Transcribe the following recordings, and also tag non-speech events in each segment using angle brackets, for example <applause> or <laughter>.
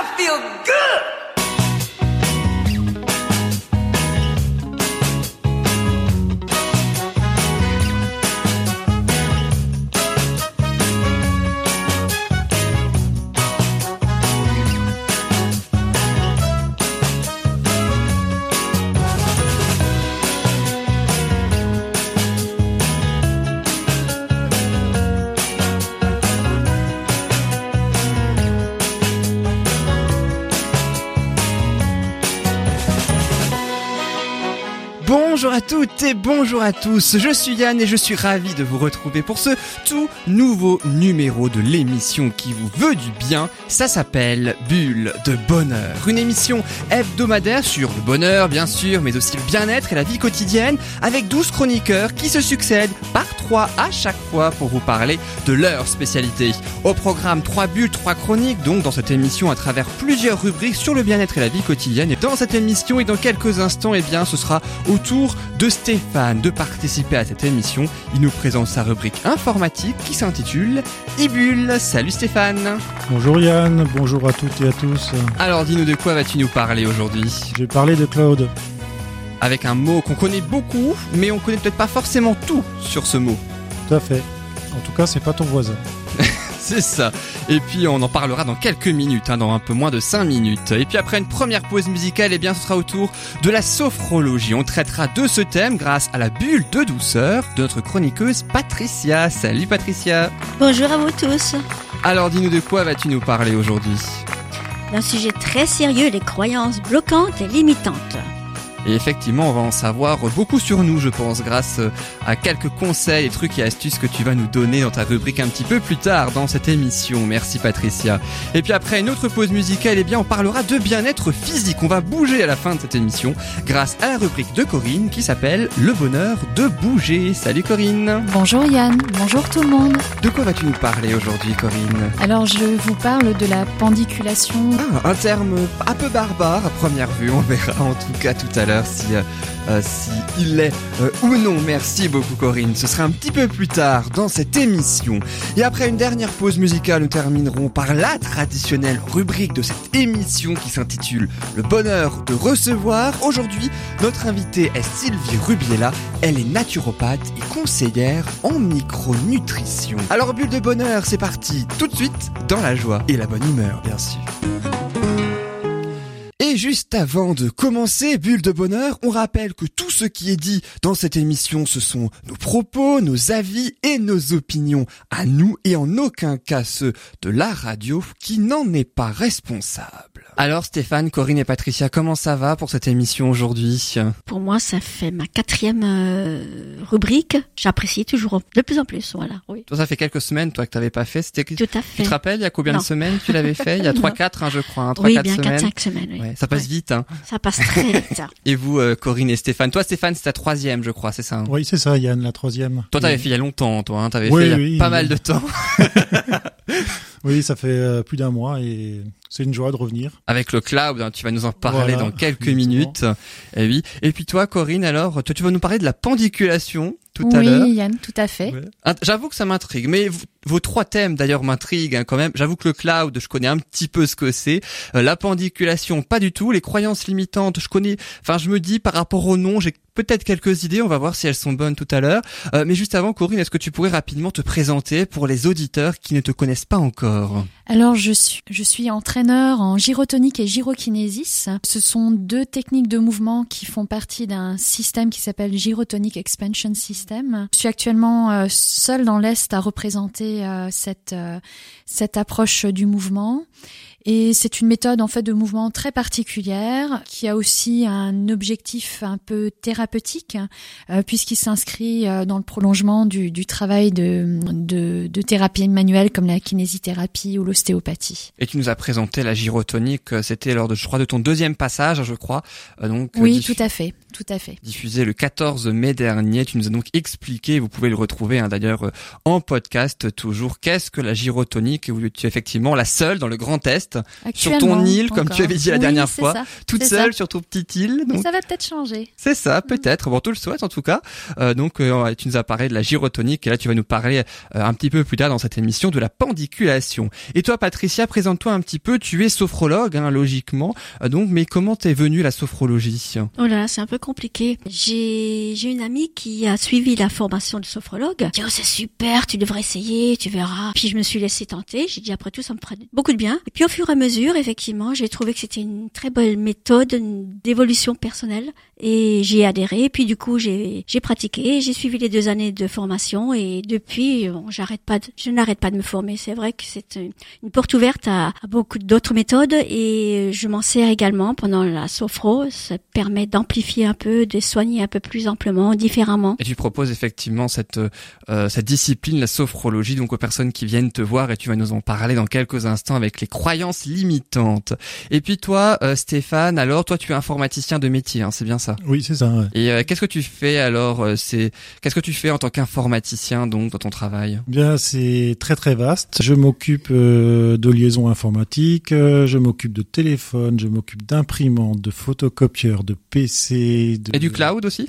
I feel good. Toutes et bonjour à tous, je suis Yann et je suis ravi de vous retrouver pour ce tout nouveau numéro de l'émission qui vous veut du bien. Ça s'appelle Bulle de Bonheur, une émission hebdomadaire sur le bonheur bien sûr, mais aussi le bien-être et la vie quotidienne avec 12 chroniqueurs qui se succèdent par trois à chaque fois pour vous parler de leur spécialité. Au programme 3 bulles, 3 chroniques donc dans cette émission à travers plusieurs rubriques sur le bien-être et la vie quotidienne. Et dans cette émission et dans quelques instants, eh bien, ce sera au tour de Stéphane de participer à cette émission. Il nous présente sa rubrique informatique qui s'intitule Ibule. Salut Stéphane. Bonjour Yann, bonjour à toutes et à tous. Alors dis-nous de quoi vas-tu nous parler aujourd'hui? Je vais parler de cloud. Avec un mot qu'on connaît beaucoup, mais on connaît peut-être pas forcément tout sur ce mot. Tout à fait. En tout cas, c'est pas ton voisin. <laughs> C'est ça. Et puis on en parlera dans quelques minutes, hein, dans un peu moins de 5 minutes. Et puis après une première pause musicale, eh bien ce sera au tour de la sophrologie. On traitera de ce thème grâce à la bulle de douceur de notre chroniqueuse Patricia. Salut Patricia. Bonjour à vous tous. Alors dis-nous de quoi vas-tu nous parler aujourd'hui? D'un sujet très sérieux, les croyances bloquantes et limitantes. Et effectivement, on va en savoir beaucoup sur nous, je pense, grâce à quelques conseils, trucs et astuces que tu vas nous donner dans ta rubrique un petit peu plus tard dans cette émission. Merci Patricia. Et puis après une autre pause musicale, eh bien, on parlera de bien-être physique. On va bouger à la fin de cette émission grâce à la rubrique de Corinne qui s'appelle Le bonheur de bouger. Salut Corinne. Bonjour Yann, bonjour tout le monde. De quoi vas-tu nous parler aujourd'hui Corinne? Alors je vous parle de la pendiculation. Ah, un terme un peu barbare à première vue, on verra en tout cas tout à l'heure si, euh, euh, si il est euh, ou non. Merci beaucoup Corinne. Ce sera un petit peu plus tard dans cette émission. Et après une dernière pause musicale, nous terminerons par la traditionnelle rubrique de cette émission qui s'intitule Le bonheur de recevoir. Aujourd'hui, notre invitée est Sylvie Rubiella. Elle est naturopathe et conseillère en micronutrition. Alors bulle de bonheur, c'est parti tout de suite dans la joie et la bonne humeur bien sûr. Et juste avant de commencer, Bulle de Bonheur, on rappelle que tout ce qui est dit dans cette émission, ce sont nos propos, nos avis et nos opinions à nous et en aucun cas ceux de la radio qui n'en est pas responsable. Alors Stéphane, Corinne et Patricia, comment ça va pour cette émission aujourd'hui? Pour moi, ça fait ma quatrième euh, rubrique. J'apprécie toujours de plus en plus, voilà. Oui. Toi, ça fait quelques semaines, toi, que t'avais pas fait. C'était Tout à fait. Tu te rappelles, il y a combien Non. de semaines tu l'avais fait? Il y a Non. 3-4, hein, je crois, hein, 3-4 oui, bien semaines. 4-5 semaines. Oui. Ouais, ça passe Ouais. vite. Hein. Ça passe très vite. <laughs> Et vous, euh, Corinne et Stéphane, toi Stéphane, c'est ta troisième, je crois, c'est ça hein Oui, c'est ça Yann, la troisième. Toi, t'avais oui. fait il y a longtemps, toi. Hein, t'avais Oui, fait il y a oui, pas oui. mal de <laughs> temps. <laughs> Oui, ça fait euh, plus d'un mois et c'est une joie de revenir. Avec le cloud, hein, tu vas nous en parler Voilà, dans quelques exactement. minutes. Et oui. Et puis toi, Corinne, alors, toi, tu vas nous parler de la pendiculation tout à l'heure. Oui Yann, tout à fait. Ouais. Ah, J'avoue que ça m'intrigue, mais vos trois thèmes d'ailleurs m'intriguent hein, quand même. J'avoue que le cloud, je connais un petit peu ce que c'est. Euh, la pendiculation, pas du tout. Les croyances limitantes, je connais. Enfin, je me dis par rapport au nom, j'ai peut-être quelques idées. On va voir si elles sont bonnes tout à l'heure. Euh, mais juste avant, Corinne, est-ce que tu pourrais rapidement te présenter pour les auditeurs qui ne te connaissent pas encore? Alors je suis entraîneur en gyrotonique et gyrokinésis. Ce sont deux techniques de mouvement qui font partie d'un système qui s'appelle Gyrotonic Expansion System. Je suis actuellement euh, seule dans l'est à représenter euh, cette euh, cette approche du mouvement. Et c'est une méthode en fait de mouvement très particulière qui a aussi un objectif un peu thérapeutique euh, puisqu'il s'inscrit euh, dans le prolongement du, du travail de, de, de thérapie manuelle comme la kinésithérapie ou l'ostéopathie. Et tu nous as présenté la gyrotonique. euh, C'était lors de, je crois, de ton deuxième passage, je crois. Donc, Oui, tout à fait, tout à fait. diffusé le 14 mai dernier. Tu nous as donc expliqué, vous pouvez le retrouver hein, d'ailleurs en podcast toujours, qu'est-ce que la gyrotonique? Où tu es effectivement la seule dans le Grand Est sur ton île, comme tu avais dit la dernière fois, toute seule sur ton petit île. Donc... Ça va peut-être changer. C'est ça, peut-être. Bon, tout le souhaite en tout cas. Euh, donc, euh, tu nous as parlé de la gyrotonique et là, tu vas nous parler euh, un petit peu plus tard dans cette émission de la pendiculation. Et toi, Patricia, présente-toi un petit peu. Tu es sophrologue, hein, logiquement. donc, mais comment t'es venue la sophrologie? Oh là, c'est un peu compliqué. J'ai j'ai une amie qui a suivi la formation de sophrologue. dit oh c'est super, tu devrais essayer, tu verras. Puis je me suis laissée tenter. J'ai dit après tout ça me ferait beaucoup de bien. Et puis au fur et à mesure, effectivement, j'ai trouvé que c'était une très bonne méthode d'évolution personnelle et j'y ai adhéré. Puis du coup, j'ai pratiqué, j'ai suivi les deux années de formation et depuis, bon, j'arrête pas, de, je n'arrête pas de me former. C'est vrai que c'est une porte ouverte à, à beaucoup d'autres méthodes et je m'en sers également pendant la sophro. Ça permet d'amplifier un peu, de soigner un peu plus amplement, différemment. Et tu proposes effectivement cette euh, cette discipline, la sophrologie, donc aux personnes qui viennent te voir et tu vas nous en parler dans quelques instants avec les croyances limitantes. Et puis toi, euh, Stéphane, alors toi tu es informaticien de métier, hein, c'est bien ça? Oui, c'est ça. Et euh, qu'est-ce que tu fais alors C'est qu'est-ce que tu fais en tant qu'informaticien donc dans ton travail? Bien, c'est très très vaste. Je m'occupe de liaisons informatiques, je m'occupe de téléphone, je m'occupe d'imprimantes, de photocopieurs, de PC. De... Et du cloud aussi?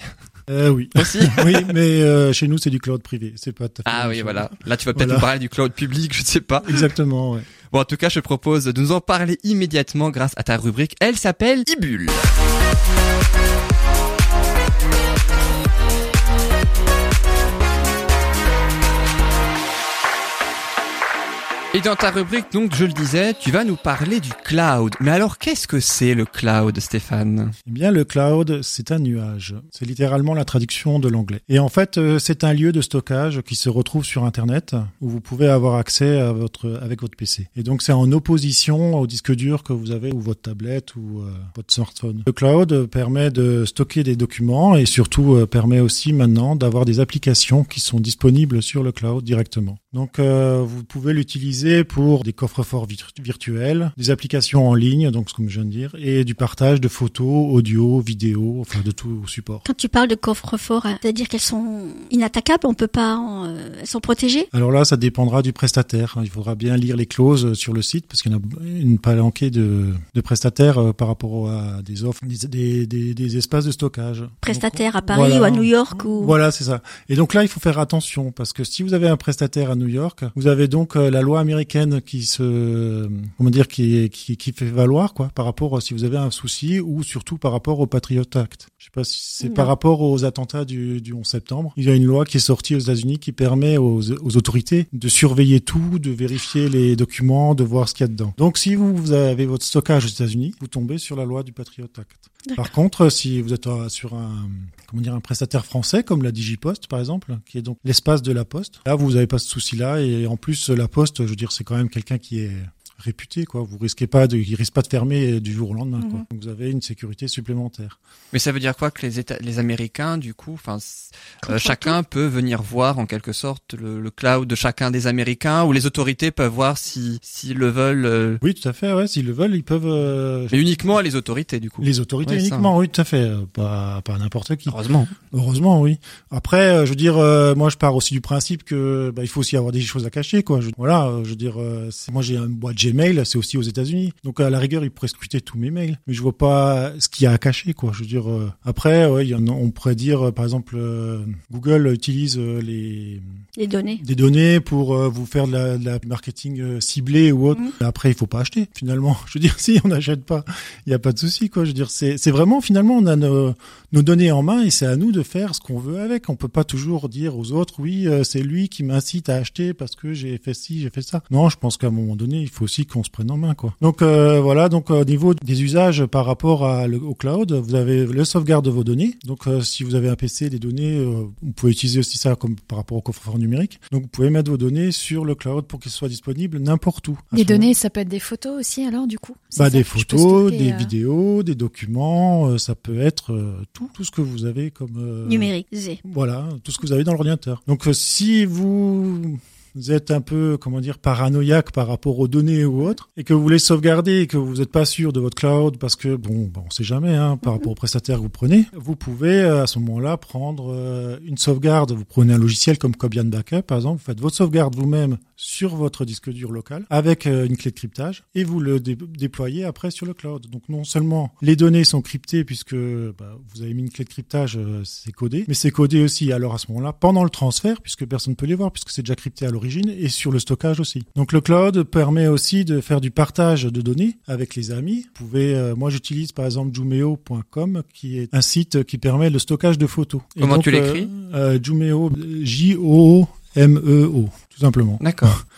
Euh, oui. Aussi <laughs> Oui, mais euh, chez nous, c'est du cloud privé. C'est pas Ah oui, voilà. Là, tu vas peut-être nous parler du cloud public, je sais pas. Exactement, ouais. Bon, en tout cas, je propose de nous en parler immédiatement grâce à ta rubrique. Elle s'appelle Ibule. Et dans ta rubrique, donc, je le disais, tu vas nous parler du cloud. Mais alors, qu'est-ce que c'est le cloud, Stéphane? Eh bien, le cloud, c'est un nuage. C'est littéralement la traduction de l'anglais. Et en fait, euh, c'est un lieu de stockage qui se retrouve sur Internet, où vous pouvez avoir accès à votre, avec votre PC. Et donc, c'est en opposition au disque dur que vous avez, ou votre tablette, ou euh, votre smartphone. Le cloud permet de stocker des documents et surtout euh, permet aussi maintenant d'avoir des applications qui sont disponibles sur le cloud directement. Donc, vous pouvez l'utiliser pour des coffres-forts virtuels, des applications en ligne, donc comme je viens de dire, et du partage de photos, audio, vidéo, enfin de tout support. Quand tu parles de coffres-forts, c'est-à-dire qu'elles sont inattaquables, on peut pas, euh, elles sont protégées? Alors là, ça dépendra du prestataire. Il faudra bien lire les clauses sur le site parce qu'il y en a une palanquée de, de prestataires euh, par rapport à des offres, des, des, des espaces de stockage. Prestataires à Paris ou à New York ou. Voilà, c'est ça. Et donc là, il faut faire attention parce que si vous avez un prestataire à New York, vous avez donc euh, la loi américaine américaine qui se, comment dire, qui, qui, qui fait valoir quoi, par rapport à si vous avez un souci ou surtout par rapport au Patriot Act. Je sais pas si c'est par rapport aux attentats du, du 11 septembre. Il y a une loi qui est sortie aux États-Unis qui permet aux, aux, autorités de surveiller tout, de vérifier les documents, de voir ce qu'il y a dedans. Donc si vous, vous avez votre stockage aux États-Unis, vous tombez sur la loi du Patriot Act. Par contre, si vous êtes sur un, comment dire, un prestataire français comme la Digipost par exemple, qui est donc l'espace de la Poste, là vous n'avez pas ce souci-là et en plus la Poste, je veux dire, c'est quand même quelqu'un qui est réputé quoi. Vous risquez pas de, il risque pas de fermer du jour au lendemain quoi. Mhm. Donc vous avez une sécurité supplémentaire. Mais ça veut dire quoi que les États, les Américains du coup, enfin euh, chacun peut venir voir en quelque sorte le, cloud de chacun des Américains ou les autorités peuvent voir si s'ils le veulent. Euh, oui tout à fait ouais s'ils le veulent ils peuvent. Euh, Mais uniquement à les autorités du coup. Les autorités uniquement oui tout à fait pas pas n'importe qui. Heureusement. Heureusement oui. Après je veux dire moi je pars aussi du principe que bah, il faut aussi avoir des choses à cacher quoi. Je, voilà je veux dire moi j'ai un boîte mails, c'est aussi aux États-Unis. Donc à la rigueur, ils pourraient scruter tous mes mails, mais je vois pas ce qu'il y a à cacher, quoi. Je veux dire, euh, après, ouais, y en a, on pourrait dire, euh, par exemple, euh, Google utilise les les données, des données pour vous faire de la, de la marketing ciblé ou autre. Mhm. Après, il faut pas acheter. Finalement, <laughs> je veux dire, si on n'achète pas, il y a pas de souci, quoi. Je veux dire, c'est c'est vraiment finalement, on a nos, nos données en main et c'est à nous de faire ce qu'on veut avec. On peut pas toujours dire aux autres, oui, c'est lui qui m'incite à acheter parce que j'ai fait ci, j'ai fait ça. Non, je pense qu'à un moment donné, il faut aussi qu'on se prenne en main, quoi. Donc euh, voilà, donc au niveau des usages par rapport à au cloud, vous avez le sauvegarde de vos données. Donc euh, si vous avez un PC, des données, euh, vous pouvez utiliser aussi ça comme par rapport au coffre-fort numérique. Donc vous pouvez mettre vos données sur le cloud pour qu'elles soient disponibles n'importe où. Les données, ça peut être des photos aussi, alors du coup? Bah des photos, des vidéos, des documents, ça peut être tout, tout ce que vous avez comme numérique. Voilà, tout ce que vous avez dans l'ordinateur. Donc si vous vous êtes un peu, comment dire, paranoïaque par rapport aux données ou autres, et que vous voulez sauvegarder et que vous n'êtes pas sûr de votre cloud parce que, bon, bon on sait jamais, hein, par rapport au prestataire que vous prenez, vous pouvez à ce moment-là prendre une sauvegarde. Vous prenez un logiciel comme Cobian Backup, par exemple, vous faites votre sauvegarde vous-même sur votre disque dur local avec une clé de cryptage et vous le déployez après sur le cloud. Donc non seulement les données sont cryptées puisque bah, vous avez mis une clé de cryptage, c'est codé, mais c'est codé aussi alors à ce moment-là pendant le transfert puisque personne ne peut les voir puisque c'est déjà crypté à l'origine et sur le stockage aussi. Donc le cloud permet aussi de faire du partage de données avec les amis. Vous pouvez, euh, moi j'utilise par exemple Jumeo.com qui est un site qui permet le stockage de photos. Comment tu l'écris euh, euh, Jumeo, J-O-M-E-O, e tout simplement. D'accord. <laughs>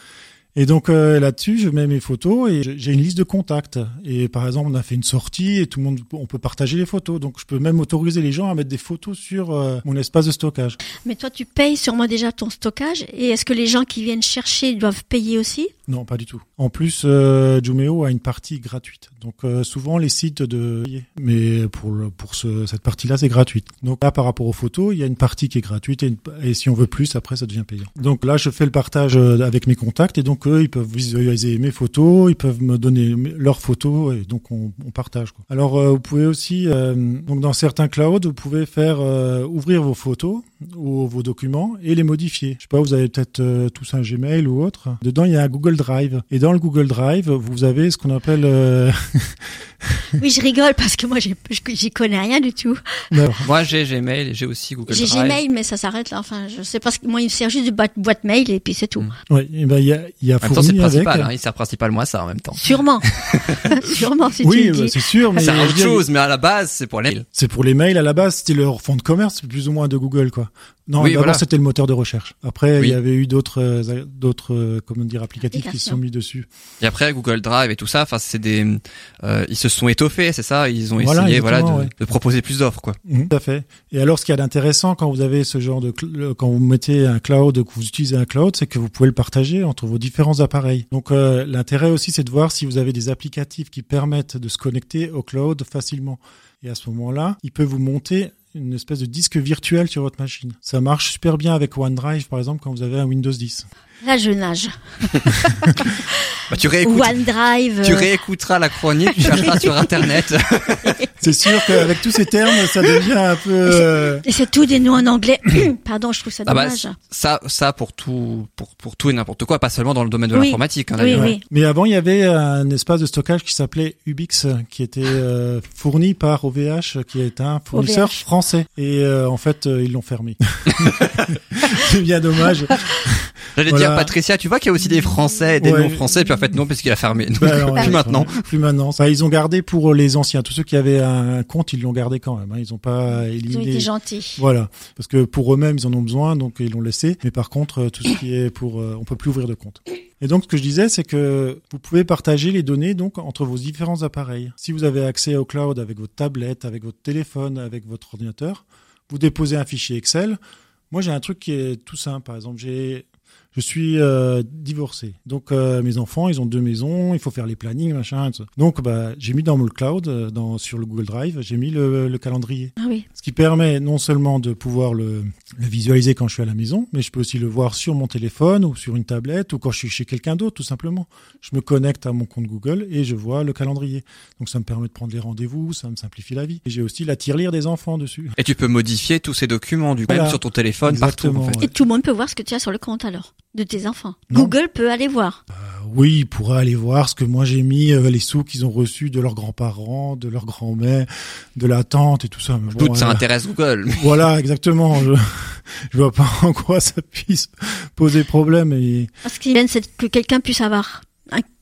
Et donc euh, là-dessus, je mets mes photos et j'ai une liste de contacts. Et par exemple, on a fait une sortie et tout le monde, on peut partager les photos. Donc je peux même autoriser les gens à mettre des photos sur euh, mon espace de stockage. Mais toi, tu payes sûrement déjà ton stockage. Et est-ce que les gens qui viennent chercher doivent payer aussi? Non, pas du tout. En plus, euh, Jumeo a une partie gratuite. Donc euh, souvent les sites de, mais pour pour ce, cette partie-là, c'est gratuite. Donc là, par rapport aux photos, il y a une partie qui est gratuite et, et si on veut plus, après ça devient payant. Donc là, je fais le partage avec mes contacts et donc eux, ils peuvent visualiser mes photos, ils peuvent me donner leurs photos et donc on, partage. Alors euh, vous pouvez aussi, euh, donc dans certains clouds, vous pouvez faire euh, ouvrir vos photos ou vos documents et les modifier. Je sais pas, vous avez peut-être tous un Gmail ou autre. Dedans, il y a un Google Drive. Et dans le Google Drive, vous avez ce qu'on appelle <laughs> <laughs> oui, je rigole parce que moi, j'y connais rien du tout. <laughs> Moi, j'ai Gmail et j'ai aussi Google Drive. J'ai Gmail, mais ça s'arrête là. Enfin, je sais pas. Moi, il me sert juste de boîte, mail et puis c'est tout. Mm. Oui, et ben il y a, il y a en même temps, c'est principal. Hein, il sert principalement à ça en même temps. Sûrement, <laughs> sûrement. Si oui, bah, c'est sûr. Mais c'est autre chose, mais à la base, c'est pour les mails. C'est pour les mails à la base. C'était leur fond de commerce, plus ou moins de Google, quoi. Non, oui, d'abord c'était le moteur de recherche. Après, il y avait eu d'autres, euh, d'autres, euh, comment dire, applicatifs qui se sont mis dessus. Et après, Google Drive et tout ça, enfin, c'est des, euh, ils se sont étoffés, c'est ça. Ils ont essayé, voilà, de, de, proposer plus d'offres, quoi. Mmh, tout à fait. Et alors, ce qui est intéressant quand vous avez ce genre de, quand vous mettez un cloud, que vous utilisez un cloud, c'est que vous pouvez le partager entre vos différents appareils. Donc, euh, l'intérêt aussi, c'est de voir si vous avez des applicatifs qui permettent de se connecter au cloud facilement. Et à ce moment-là, il peut vous monter une espèce de disque virtuel sur votre machine. Ça marche super bien avec OneDrive, par exemple, quand vous avez un Windows 10. Là, je nage. <laughs> bah, tu, OneDrive. tu réécouteras la chronique, tu chercheras sur Internet. <laughs> c'est sûr qu'avec tous ces termes, ça devient un peu... Euh, et c'est tout des noms en anglais. <clears throat> Pardon, je trouve ça ah bah, dommage. ça, ça pour tout, pour, pour tout et n'importe quoi, pas seulement dans le domaine de l'informatique. Hein, oui, oui. Mais avant, il y avait un espace de stockage qui s'appelait Ubix, qui était euh, fourni par OVH, qui est un fournisseur français. Et euh, en fait, ils l'ont fermé. <laughs> c'est bien dommage. J'allais dire Patricia, tu vois qu'il y a aussi des Français des non-Français, puis en fait non, parce qu'il a fermé. Bah, <laughs> plus maintenant. Plus maintenant. Bah, ils ont gardé pour les anciens. Tous ceux qui avaient un compte, ils l'ont gardé quand même. Hein. Ils ont pas éliminé. Ils ont été gentils. Voilà, parce que pour eux-mêmes, ils en ont besoin, donc ils l'ont laissé. Mais par contre, euh, tout ce qui est pour, euh, on peut plus ouvrir de compte. Et donc, ce que je disais, c'est que vous pouvez partager les données donc entre vos différents appareils. Si vous avez accès au cloud avec votre tablette, avec votre téléphone, avec votre ordinateur, vous déposez un fichier Excel. Moi, j'ai un truc qui est tout simple. Par exemple, j'ai je suis euh, divorcé. Donc euh, mes enfants, ils ont deux maisons, il faut faire les plannings, machin. Donc bah j'ai mis dans mon cloud, euh, dans sur le Google Drive, j'ai mis le, le, calendrier. Ah oui. Ce qui permet non seulement de pouvoir le, le, visualiser quand je suis à la maison, mais je peux aussi le voir sur mon téléphone ou sur une tablette ou quand je suis chez quelqu'un d'autre, tout simplement. Je me connecte à mon compte Google et je vois le calendrier. Donc ça me permet de prendre les rendez-vous, ça me simplifie la vie. Et j'ai aussi la tirelire des enfants dessus. Et tu peux modifier tous ces documents du coup sur ton téléphone Exactement, partout. En fait. Et tout le monde peut voir ce que tu as sur le compte alors de tes enfants. Google peut aller voir. Euh, oui, il pourra aller voir ce que moi j'ai mis, euh, les sous qu'ils ont reçus de leurs grands-parents, de leur grand-mère, de la tante et tout ça. Mais je doute, ça euh, intéresse Google. Voilà, exactement. Je, <laughs> je vois pas <laughs> en quoi ça puisse poser problème. Et... Ce qui vient, c'est que quelqu'un puisse avoir,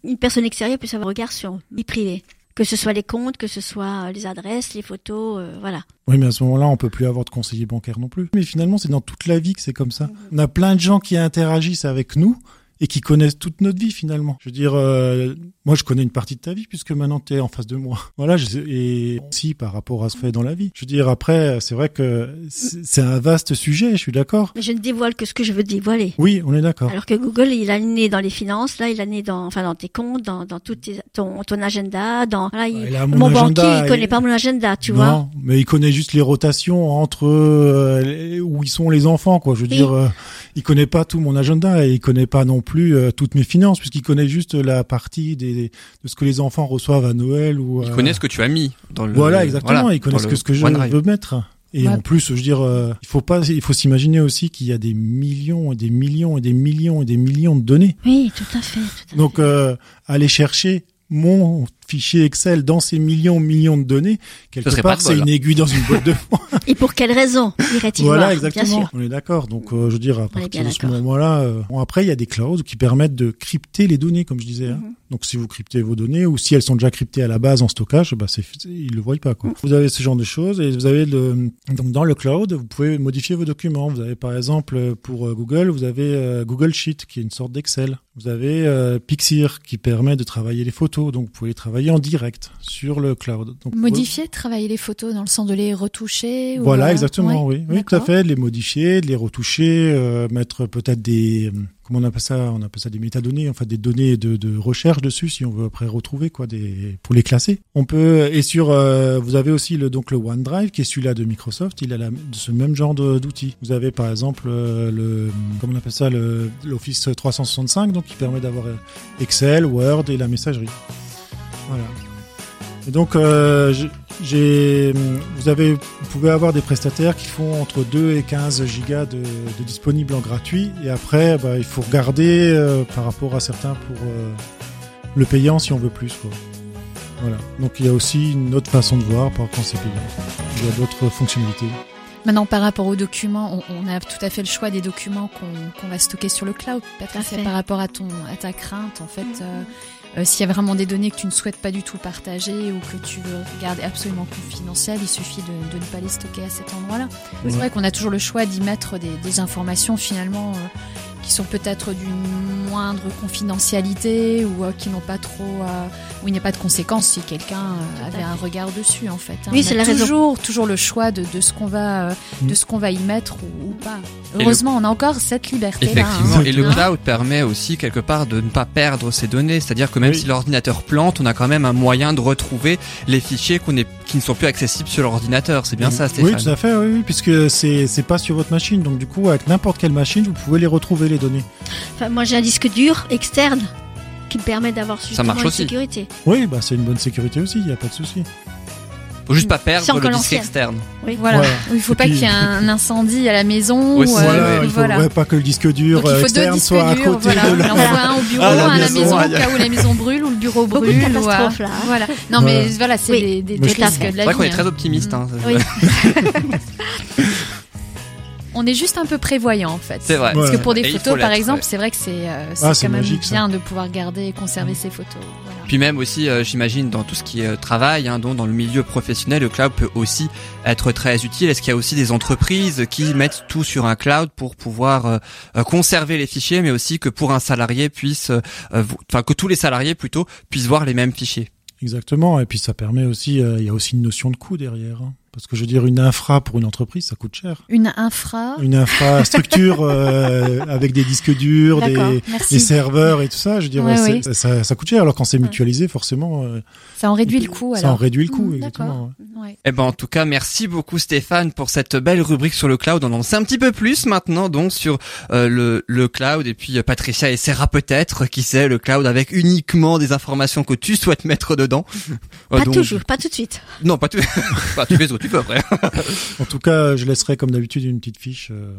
une personne extérieure puisse avoir un regard sur vie privée que ce soit les comptes, que ce soit les adresses, les photos, euh, voilà. Oui, mais à ce moment-là, on peut plus avoir de conseiller bancaire non plus. Mais finalement, c'est dans toute la vie que c'est comme ça. Mhm. On a plein de gens qui interagissent avec nous et qui connaissent toute notre vie finalement. Je veux dire, euh, moi je connais une partie de ta vie puisque maintenant tu es en face de moi. <laughs> Voilà, je, et aussi par rapport à ce fait dans la vie. Je veux dire, après, c'est vrai que c'est un vaste sujet, je suis d'accord. Mais je ne dévoile que ce que je veux dévoiler. Oui, on est d'accord. Alors que Google, il a né dans les finances, là, il a né dans, enfin, dans tes comptes, dans, dans tout tes, ton, ton agenda, dans, voilà, il, Il a mon, agenda, banquier, il connaît pas mon agenda, tu vois. Non, mais il connaît juste les rotations entre euh, où ils sont les enfants, quoi. Je veux dire, euh, il connaît pas tout mon agenda et il connaît pas non plus euh, toutes mes finances, puisqu'il connaît juste la partie des, de ce que les enfants reçoivent à Noël ou. Il euh, connaît ce que tu as mis dans le. Voilà, exactement. voilà, que le ce que je OneDrive. veux mettre. Et Ouais. en plus, je veux dire, euh, il faut pas, il faut s'imaginer aussi qu'il y a des millions et des millions et des millions et des millions de données. Oui, tout à fait. tout à Donc, fait. euh, aller chercher mon fichier Excel dans ces millions, millions de données, quelque part, c'est une aiguille dans une boîte de foin. <laughs> Et pour quelle raison irait-il voilà, voir exactement. On est d'accord. Donc, euh, je veux dire, à partir de ce moment-là, euh, bon, après, il y a des clouds qui permettent de crypter les données, comme je disais. hein. Mhm. Donc, si vous cryptez vos données ou si elles sont déjà cryptées à la base en stockage, bah, c'est, ils le voient pas, quoi. Mhm. Vous avez ce genre de choses et vous avez le, donc, dans le cloud, vous pouvez modifier vos documents. Vous avez, par exemple, pour euh, Google, vous avez euh, Google Sheet, qui est une sorte d'Excel. Vous avez euh, Pixir, qui permet de travailler les photos. Donc, vous pouvez les travailler en direct sur le cloud. Donc, Modifier, travailler les photos dans le sens de les retoucher. ou, Voilà, exactement, ouais, oui, oui, tout à fait, les modifier, de les retoucher, euh, mettre peut-être des, comment on appelle ça, on appelle ça des métadonnées, enfin des données de, de recherche dessus, si on veut après retrouver quoi, des, pour les classer. On peut et sur, euh, vous avez aussi le donc le OneDrive qui est celui-là de Microsoft, il a ce même genre d'outils. Vous avez par exemple euh, le, comment on appelle ça, l'Office 365, donc qui permet d'avoir euh, Excel, Word et la messagerie. Voilà. Et donc, euh, j'ai- j'ai, vous avez, vous pouvez avoir des prestataires qui font entre 2 et 15 gigas de, de disponibles en gratuit. Et après, bah, il faut regarder euh, par rapport à certains pour euh, le payant si on veut plus. Quoi. Voilà. Donc, il y a aussi une autre façon de voir par quand c'est payant. Il y a d'autres fonctionnalités. Maintenant, par rapport aux documents, on, on a tout à fait le choix des documents qu'on qu'on va stocker sur le cloud. Patricia, par rapport à ton à ta crainte, en fait, euh, euh, s'il y a vraiment des données que tu ne souhaites pas du tout partager ou que tu veux garder absolument confidentielles, il suffit de, de ne pas les stocker à cet endroit-là. C'est vrai qu'on a toujours le choix d'y mettre des, des informations finalement euh, qui sont peut-être d'une moindre confidentialité ou euh, qui n'ont pas trop, euh, où il n'y a pas de conséquences si quelqu'un euh, avait un regard dessus en fait. hein. Oui, c'est la raison. toujours, toujours le choix de, de ce qu'on va, euh, Mm. de ce qu'on va y mettre ou, ou pas. le- Heureusement, on a encore cette liberté. Effectivement, et le Hein cloud permet aussi quelque part de ne pas perdre ces données, c'est-à-dire que même Oui. si l'ordinateur plante, on a quand même un moyen de retrouver les fichiers qu'on est, qui ne sont plus accessibles sur l'ordinateur. C'est bien ça, Stéphane Oui, tout à fait, oui, oui, puisque c'est c'est pas sur votre machine. Donc, du coup, avec n'importe quelle machine, vous pouvez les retrouver, les données. Enfin, moi, j'ai un disque dur externe qui me permet d'avoir justement marche une aussi. sécurité. Oui, bah, c'est une bonne sécurité aussi, il n'y a pas de souci. Faut juste pas C'est perdre le disque externe. Oui. Voilà. Ouais. Il faut Et pas puis- qu'il y ait un incendie à la maison. Ou, Ouais, voilà, euh, il faut voilà. ouais, pas que le disque dur Donc euh, externe soit à côté voilà. de la... Il en faut un au bureau, À la un à la maison, au cas où la maison brûle ou le bureau Beaucoup brûle. de ou, catastrophes, euh, là. Voilà. Non mais voilà, c'est Oui. des, des, des de C'est la vrai qu'on vie. est très hein. optimiste. Hein. Oui. <laughs> On est juste un peu prévoyant en fait. C'est vrai. Parce que pour des Et photos par exemple, ouais. c'est vrai que c'est euh, c'est Ah, quand même magique, ça. bien de pouvoir garder et conserver ces photos. Voilà. Puis même aussi, euh, j'imagine, dans tout ce qui est euh, travail, hein, dont dans le milieu professionnel, le cloud peut aussi être très utile. Est-ce qu'il y a aussi des entreprises qui mettent tout sur un cloud pour pouvoir euh, conserver les fichiers, mais aussi que pour un salarié puisse, enfin que tous les salariés plutôt puissent voir les mêmes fichiers? Exactement, et puis ça permet aussi, euh, il y a aussi une notion de coût derrière. hein. Parce que je veux dire, une infra pour une entreprise, ça coûte cher. Une infra. Une infrastructure <laughs> euh, avec des disques durs, des, merci. des serveurs et tout ça, je veux dire, Ouais, c'est- oui. ça, ça coûte cher. Alors quand c'est mutualisé, forcément, euh, Ça en réduit le coût ça alors. en réduit le coût, Mmh, exactement. d'accord. Ouais. Eh ben en tout cas, merci beaucoup Stéphane pour cette belle rubrique sur le cloud. On en sait un petit peu plus maintenant donc sur euh, le, le cloud et puis euh, Patricia essaiera peut-être, qui sait, le cloud avec uniquement des informations que tu souhaites mettre dedans. <laughs> Euh, Pas donc- toujours, pas tout de suite. Non, pas tout. Tu fais ce que tu peux après. <laughs> En tout cas, je laisserai comme d'habitude une petite fiche euh,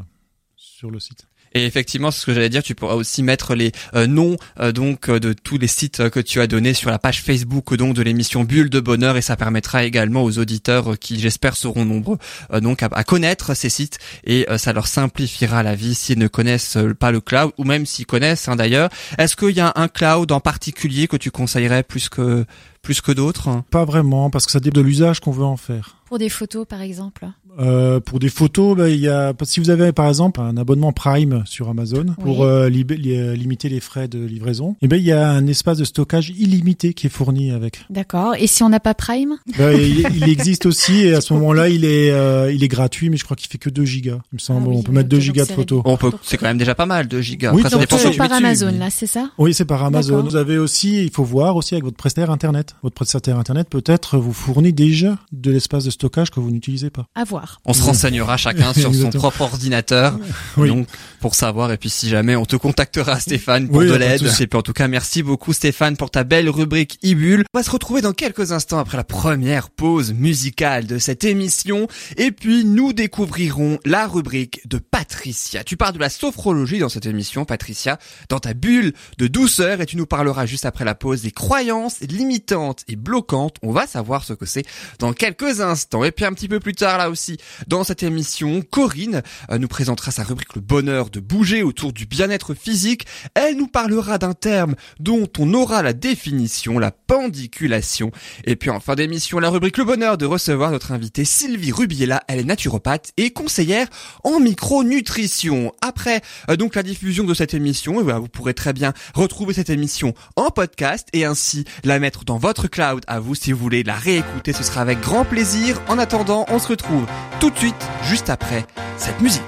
sur le site. Et effectivement, c'est ce que j'allais dire, tu pourras aussi mettre les euh, noms euh, donc euh, de tous les sites euh, que tu as donnés sur la page Facebook donc de l'émission Bulle de Bonheur et ça permettra également aux auditeurs euh, qui j'espère seront nombreux euh, donc à, à connaître ces sites et euh, ça leur simplifiera la vie s'ils ne connaissent euh, pas le cloud ou même s'ils connaissent hein, d'ailleurs. Est-ce qu'il y a un cloud en particulier que tu conseillerais plus que plus que d'autres? Pas vraiment, parce que ça dépend de l'usage qu'on veut en faire. Pour des photos, par exemple euh, pour des photos, bah, il y a si vous avez par exemple un abonnement Prime sur Amazon pour euh, li- euh, limiter les frais de livraison, et ben il y a un espace de stockage illimité qui est fourni avec. D'accord. Et si on n'a pas Prime? Bah, il, il existe aussi et à ce <laughs> moment-là il est euh, il est gratuit, mais je crois qu'il fait que 2 gigas. Il me semble, Ah oui, on peut mettre 2 ok, donc gigas de c'est photos. On peut, Donc, c'est quand même déjà pas mal, 2 gigas. Oui, mets par dessus, Amazon, mais- là, c'est ça? Oui, c'est par Amazon. Vous avez aussi, il faut voir aussi avec votre prestataire internet. Votre prestataire internet peut-être vous fournit déjà de l'espace de stockage que vous n'utilisez pas. À voir. On se renseignera chacun sur son propre ordinateur, <laughs> Oui. donc pour savoir. Et puis si jamais on te contactera, Stéphane, pour Oui, de l'aide. Et puis en tout cas, merci beaucoup, Stéphane, pour ta belle rubrique Ibule. On va se retrouver dans quelques instants après la première pause musicale de cette émission. Et puis nous découvrirons la rubrique de Patricia. Tu parles de la sophrologie dans cette émission, Patricia, dans ta bulle de douceur. Et tu nous parleras juste après la pause des croyances limitantes et bloquantes. On va savoir ce que c'est dans quelques instants. Et puis un petit peu plus tard, là aussi, dans cette émission, Corinne euh, nous présentera sa rubrique Le bonheur de bouger autour du bien-être physique. Elle nous parlera d'un terme dont on aura la définition, la pendiculation. Et puis en fin d'émission, la rubrique Le bonheur de recevoir notre invitée Sylvie Rubiela. Elle est naturopathe et conseillère en micronutrition. Après euh, donc la diffusion de cette émission, eh ben, vous pourrez très bien retrouver cette émission en podcast et ainsi la mettre dans votre cloud à vous si vous voulez la réécouter. Ce sera avec grand plaisir. En attendant, on se retrouve tout de suite, juste après cette musique.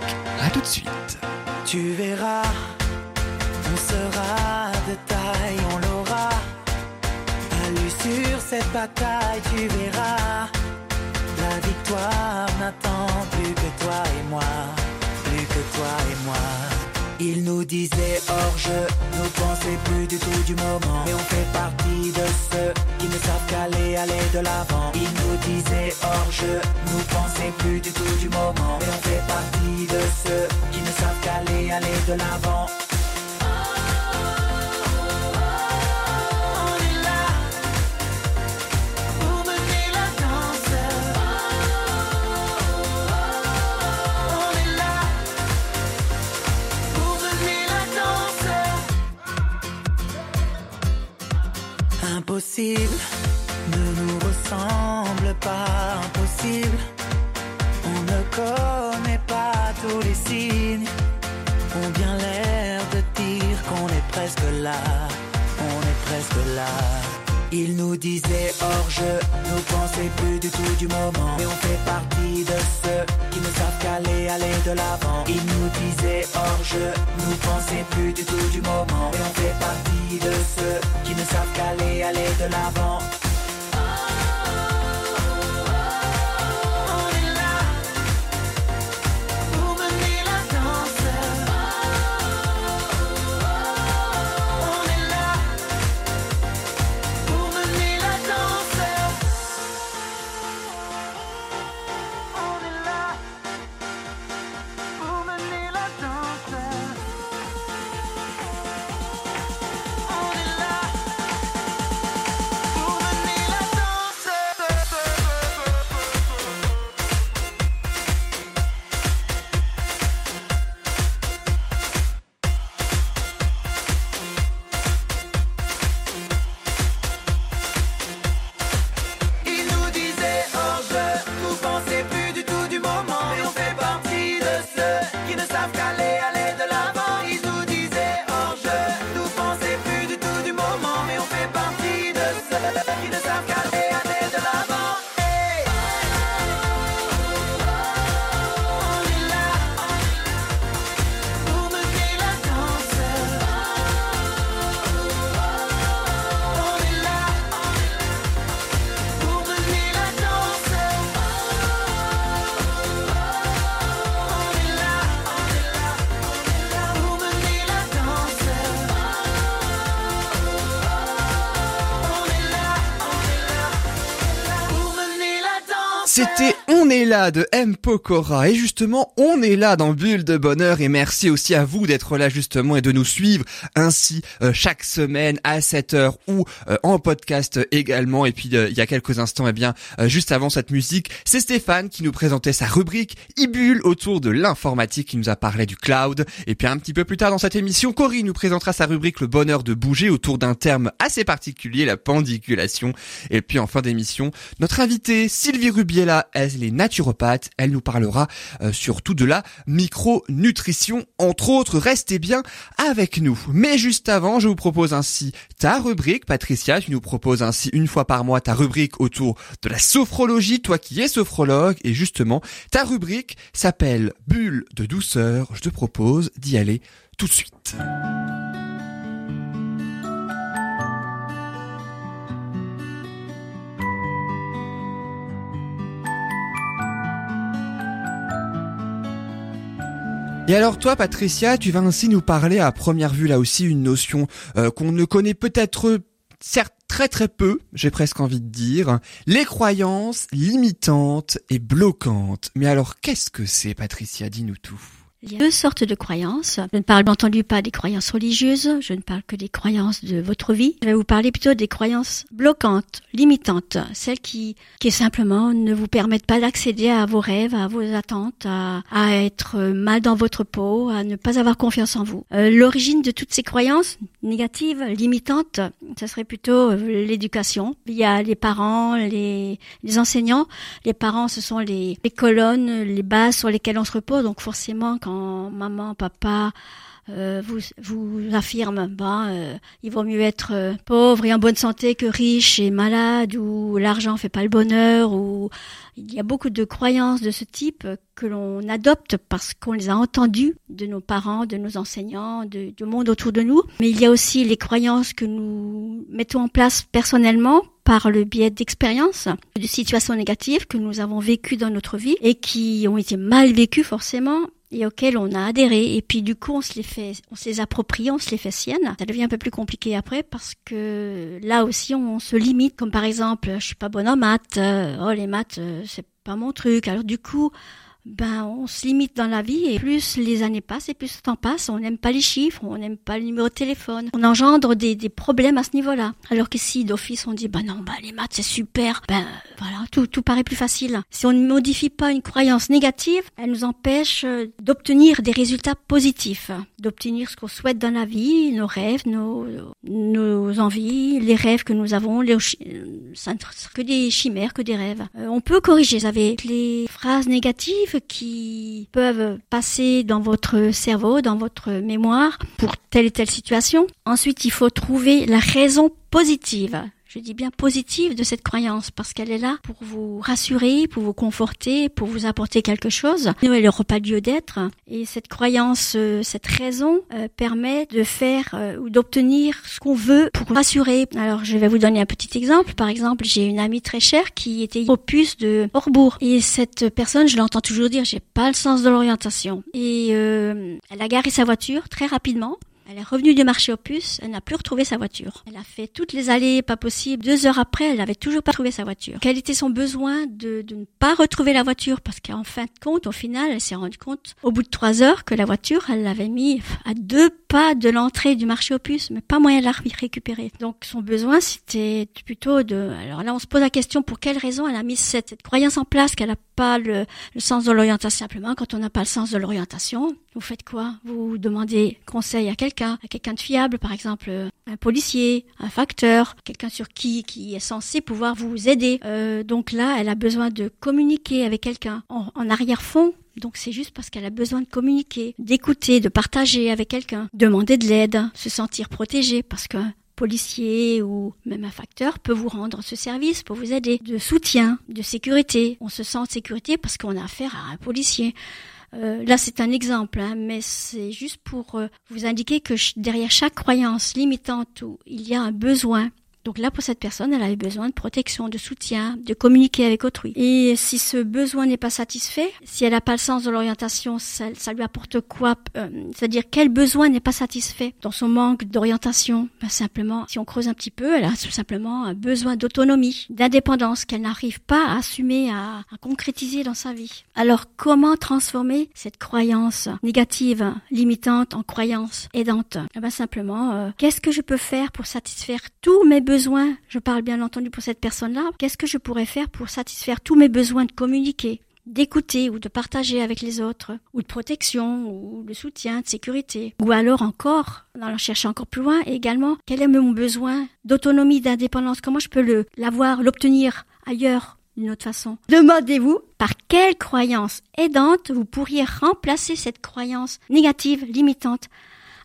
À tout de suite. Tu verras, on sera de taille, on l'aura. L'issue sur cette bataille, tu verras. La victoire n'attend plus que toi et moi, plus que toi et moi. Il nous disait hors jeu, nous pensait plus du tout du moment. Mais on fait partie de ceux qui ne savent qu'aller, aller de l'avant. Il nous disait hors jeu, nous pensait plus du tout du moment. Mais on fait partie de ceux qui ne savent qu'aller, aller de l'avant. Impossible ne nous ressemble pas impossible. On ne connaît pas tous les signes. On bien l'air de dire qu'on est presque là. On est presque là. Il nous disait hors jeu, nous pensait plus du tout du moment. Mais on fait partie de ceux qui ne savent qu'aller, aller de l'avant. Il nous disait hors jeu, nous pensait plus du tout du moment. Mais on fait partie de ceux qui ne savent qu'aller, aller de l'avant. De M. Pokora. Et justement on est là dans Bulle de Bonheur et merci aussi à vous d'être là justement et de nous suivre ainsi euh, chaque semaine à 7 heure ou euh, en podcast également. Et puis euh, il y a quelques instants et eh bien juste avant cette musique c'est Stéphane qui nous présentait sa rubrique Ibule autour de l'informatique qui nous a parlé du cloud. Et puis un petit peu plus tard dans cette émission Corinne nous présentera sa rubrique Le bonheur de bouger autour d'un terme assez particulier la pendiculation. Et puis en fin d'émission notre invité Sylvie Rubiela, elle est naturopathe, elle nous parlera euh, surtout de la micronutrition, entre autres. Restez bien avec nous. Mais juste avant, je vous propose ainsi ta rubrique, Patricia, tu nous proposes ainsi une fois par mois ta rubrique autour de la sophrologie, toi qui es sophrologue, et justement, ta rubrique s'appelle Bulle de douceur. Je te propose d'y aller tout de suite. Et alors toi, Patricia, tu vas ainsi nous parler à première vue là aussi une notion euh, qu'on ne connaît peut-être certes très très peu, j'ai presque envie de dire, les croyances limitantes et bloquantes. Mais alors qu'est-ce que c'est, Patricia? Dis-nous tout. Il y a deux sortes de croyances. Je ne parle entendu pas des croyances religieuses, je ne parle que des croyances de votre vie. Je vais vous parler plutôt des croyances bloquantes, limitantes, celles qui, qui simplement ne vous permettent pas d'accéder à vos rêves, à vos attentes, à, à, être mal dans votre peau, à ne pas avoir confiance en vous. Euh, L'origine de toutes ces croyances négatives, limitantes, ce serait plutôt euh, l'éducation. Il y a les parents, les, les enseignants. Les parents, ce sont les, les colonnes, les bases sur lesquelles on se repose. Donc forcément, quand maman, papa euh, vous, vous affirme, ben, euh, il vaut mieux être euh, pauvre et en bonne santé que riche et malade, ou l'argent fait pas le bonheur, ou il y a beaucoup de croyances de ce type que l'on adopte parce qu'on les a entendues de nos parents, de nos enseignants, du monde autour de nous. Mais il y a aussi les croyances que nous mettons en place personnellement par le biais d'expériences, de situations négatives que nous avons vécues dans notre vie et qui ont été mal vécues forcément et auxquelles on a adhéré. Et puis du coup, on se les fait, on se les approprie, on se les fait siennes. Ça devient un peu plus compliqué après parce que là aussi, on se limite. Comme par exemple, je suis pas bonne en maths. Euh, oh, les maths, euh, c'est pas mon truc. Alors du coup, ben on se limite dans la vie et plus les années passent et plus le temps passe, on n'aime pas les chiffres, on n'aime pas le numéro de téléphone, on engendre des, des problèmes à ce niveau-là. Alors que si d'office on dit ben non ben les maths c'est super, ben voilà tout tout paraît plus facile. Si on ne modifie pas une croyance négative, elle nous empêche euh, d'obtenir des résultats positifs, d'obtenir ce qu'on souhaite dans la vie, nos rêves, nos nos envies, les rêves que nous avons, les, ça ne que des chimères, que des rêves. Euh, on peut corriger avec les phrases négatives qui peuvent passer dans votre cerveau, dans votre mémoire pour telle et telle situation. Ensuite, il faut trouver la raison positive je dis bien positive de cette croyance parce qu'elle est là pour vous rassurer, pour vous conforter, pour vous apporter quelque chose. Elle n'aura pas lieu d'être. Et cette croyance, euh, cette raison euh, permet de faire euh, ou d'obtenir ce qu'on veut pour rassurer. Alors, je vais vous donner un petit exemple. Par exemple, j'ai une amie très chère qui était opus de Orbourg. Et cette personne, je l'entends toujours dire, j'ai pas le sens de l'orientation. Et elle a garé sa voiture très rapidement elle est revenue du marché opus, elle n'a plus retrouvé sa voiture. Elle a fait toutes les allées pas possibles. Deux heures après, elle n'avait toujours pas trouvé sa voiture. Quel était son besoin de, de ne pas retrouver la voiture? Parce qu'en fin de compte, au final, elle s'est rendue compte, au bout de trois heures, que la voiture, elle l'avait mis à deux pas de l'entrée du marché opus, mais pas moyen de la récupérer. Donc son besoin, c'était plutôt de... Alors là, on se pose la question pour quelle raison elle a mis cette, cette croyance en place qu'elle n'a pas le, le sens de l'orientation? Simplement, quand on n'a pas le sens de l'orientation, vous faites quoi? Vous demandez conseil à quelqu'un, à quelqu'un de fiable, par exemple un policier, un facteur, quelqu'un sur qui qui est censé pouvoir vous aider. Euh, donc là, elle a besoin de communiquer avec quelqu'un en, en arrière-fond. Donc c'est juste parce qu'elle a besoin de communiquer, d'écouter, de partager avec quelqu'un, demander de l'aide, se sentir protégée parce que policier ou même un facteur peut vous rendre ce service pour vous aider de soutien, de sécurité. On se sent en sécurité parce qu'on a affaire à un policier. Euh, là, c'est un exemple, hein, mais c'est juste pour euh, vous indiquer que derrière chaque croyance limitante il y a un besoin Donc là, pour cette personne, elle avait besoin de protection, de soutien, de communiquer avec autrui. Et si ce besoin n'est pas satisfait, si elle n'a pas le sens de l'orientation, ça, lui apporte quoi euh, C'est-à-dire quel besoin n'est pas satisfait dans son manque d'orientation? Ben Simplement, si on creuse un petit peu, elle a tout simplement un besoin d'autonomie, d'indépendance qu'elle n'arrive pas à assumer, à, à concrétiser dans sa vie. Alors comment transformer cette croyance négative, limitante, en croyance aidante? Eh ben Simplement, euh, qu'est-ce que je peux faire pour satisfaire tous mes besoins Je parle bien entendu pour cette personne-là. Qu'est-ce que je pourrais faire pour satisfaire tous mes besoins de communiquer d'écouter ou de partager avec les autres, ou de protection, ou de soutien, de sécurité? Ou alors encore, dans la chercher encore plus loin, également, quel est mon besoin d'autonomie, d'indépendance? Comment je peux l'avoir, l'obtenir ailleurs d'une autre façon? Demandez-vous par quelle croyance aidante vous pourriez remplacer cette croyance négative, limitante,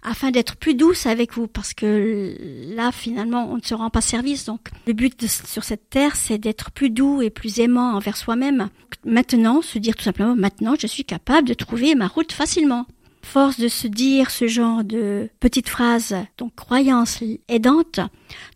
afin d'être plus douce avec vous, parce que là, finalement, on ne se rend pas service. Donc, le but sur cette terre, c'est d'être plus doux et plus aimant envers soi-même. Maintenant, se dire tout simplement, maintenant, je suis capable de trouver ma route facilement force de se dire ce genre de petites phrases, donc croyance aidante,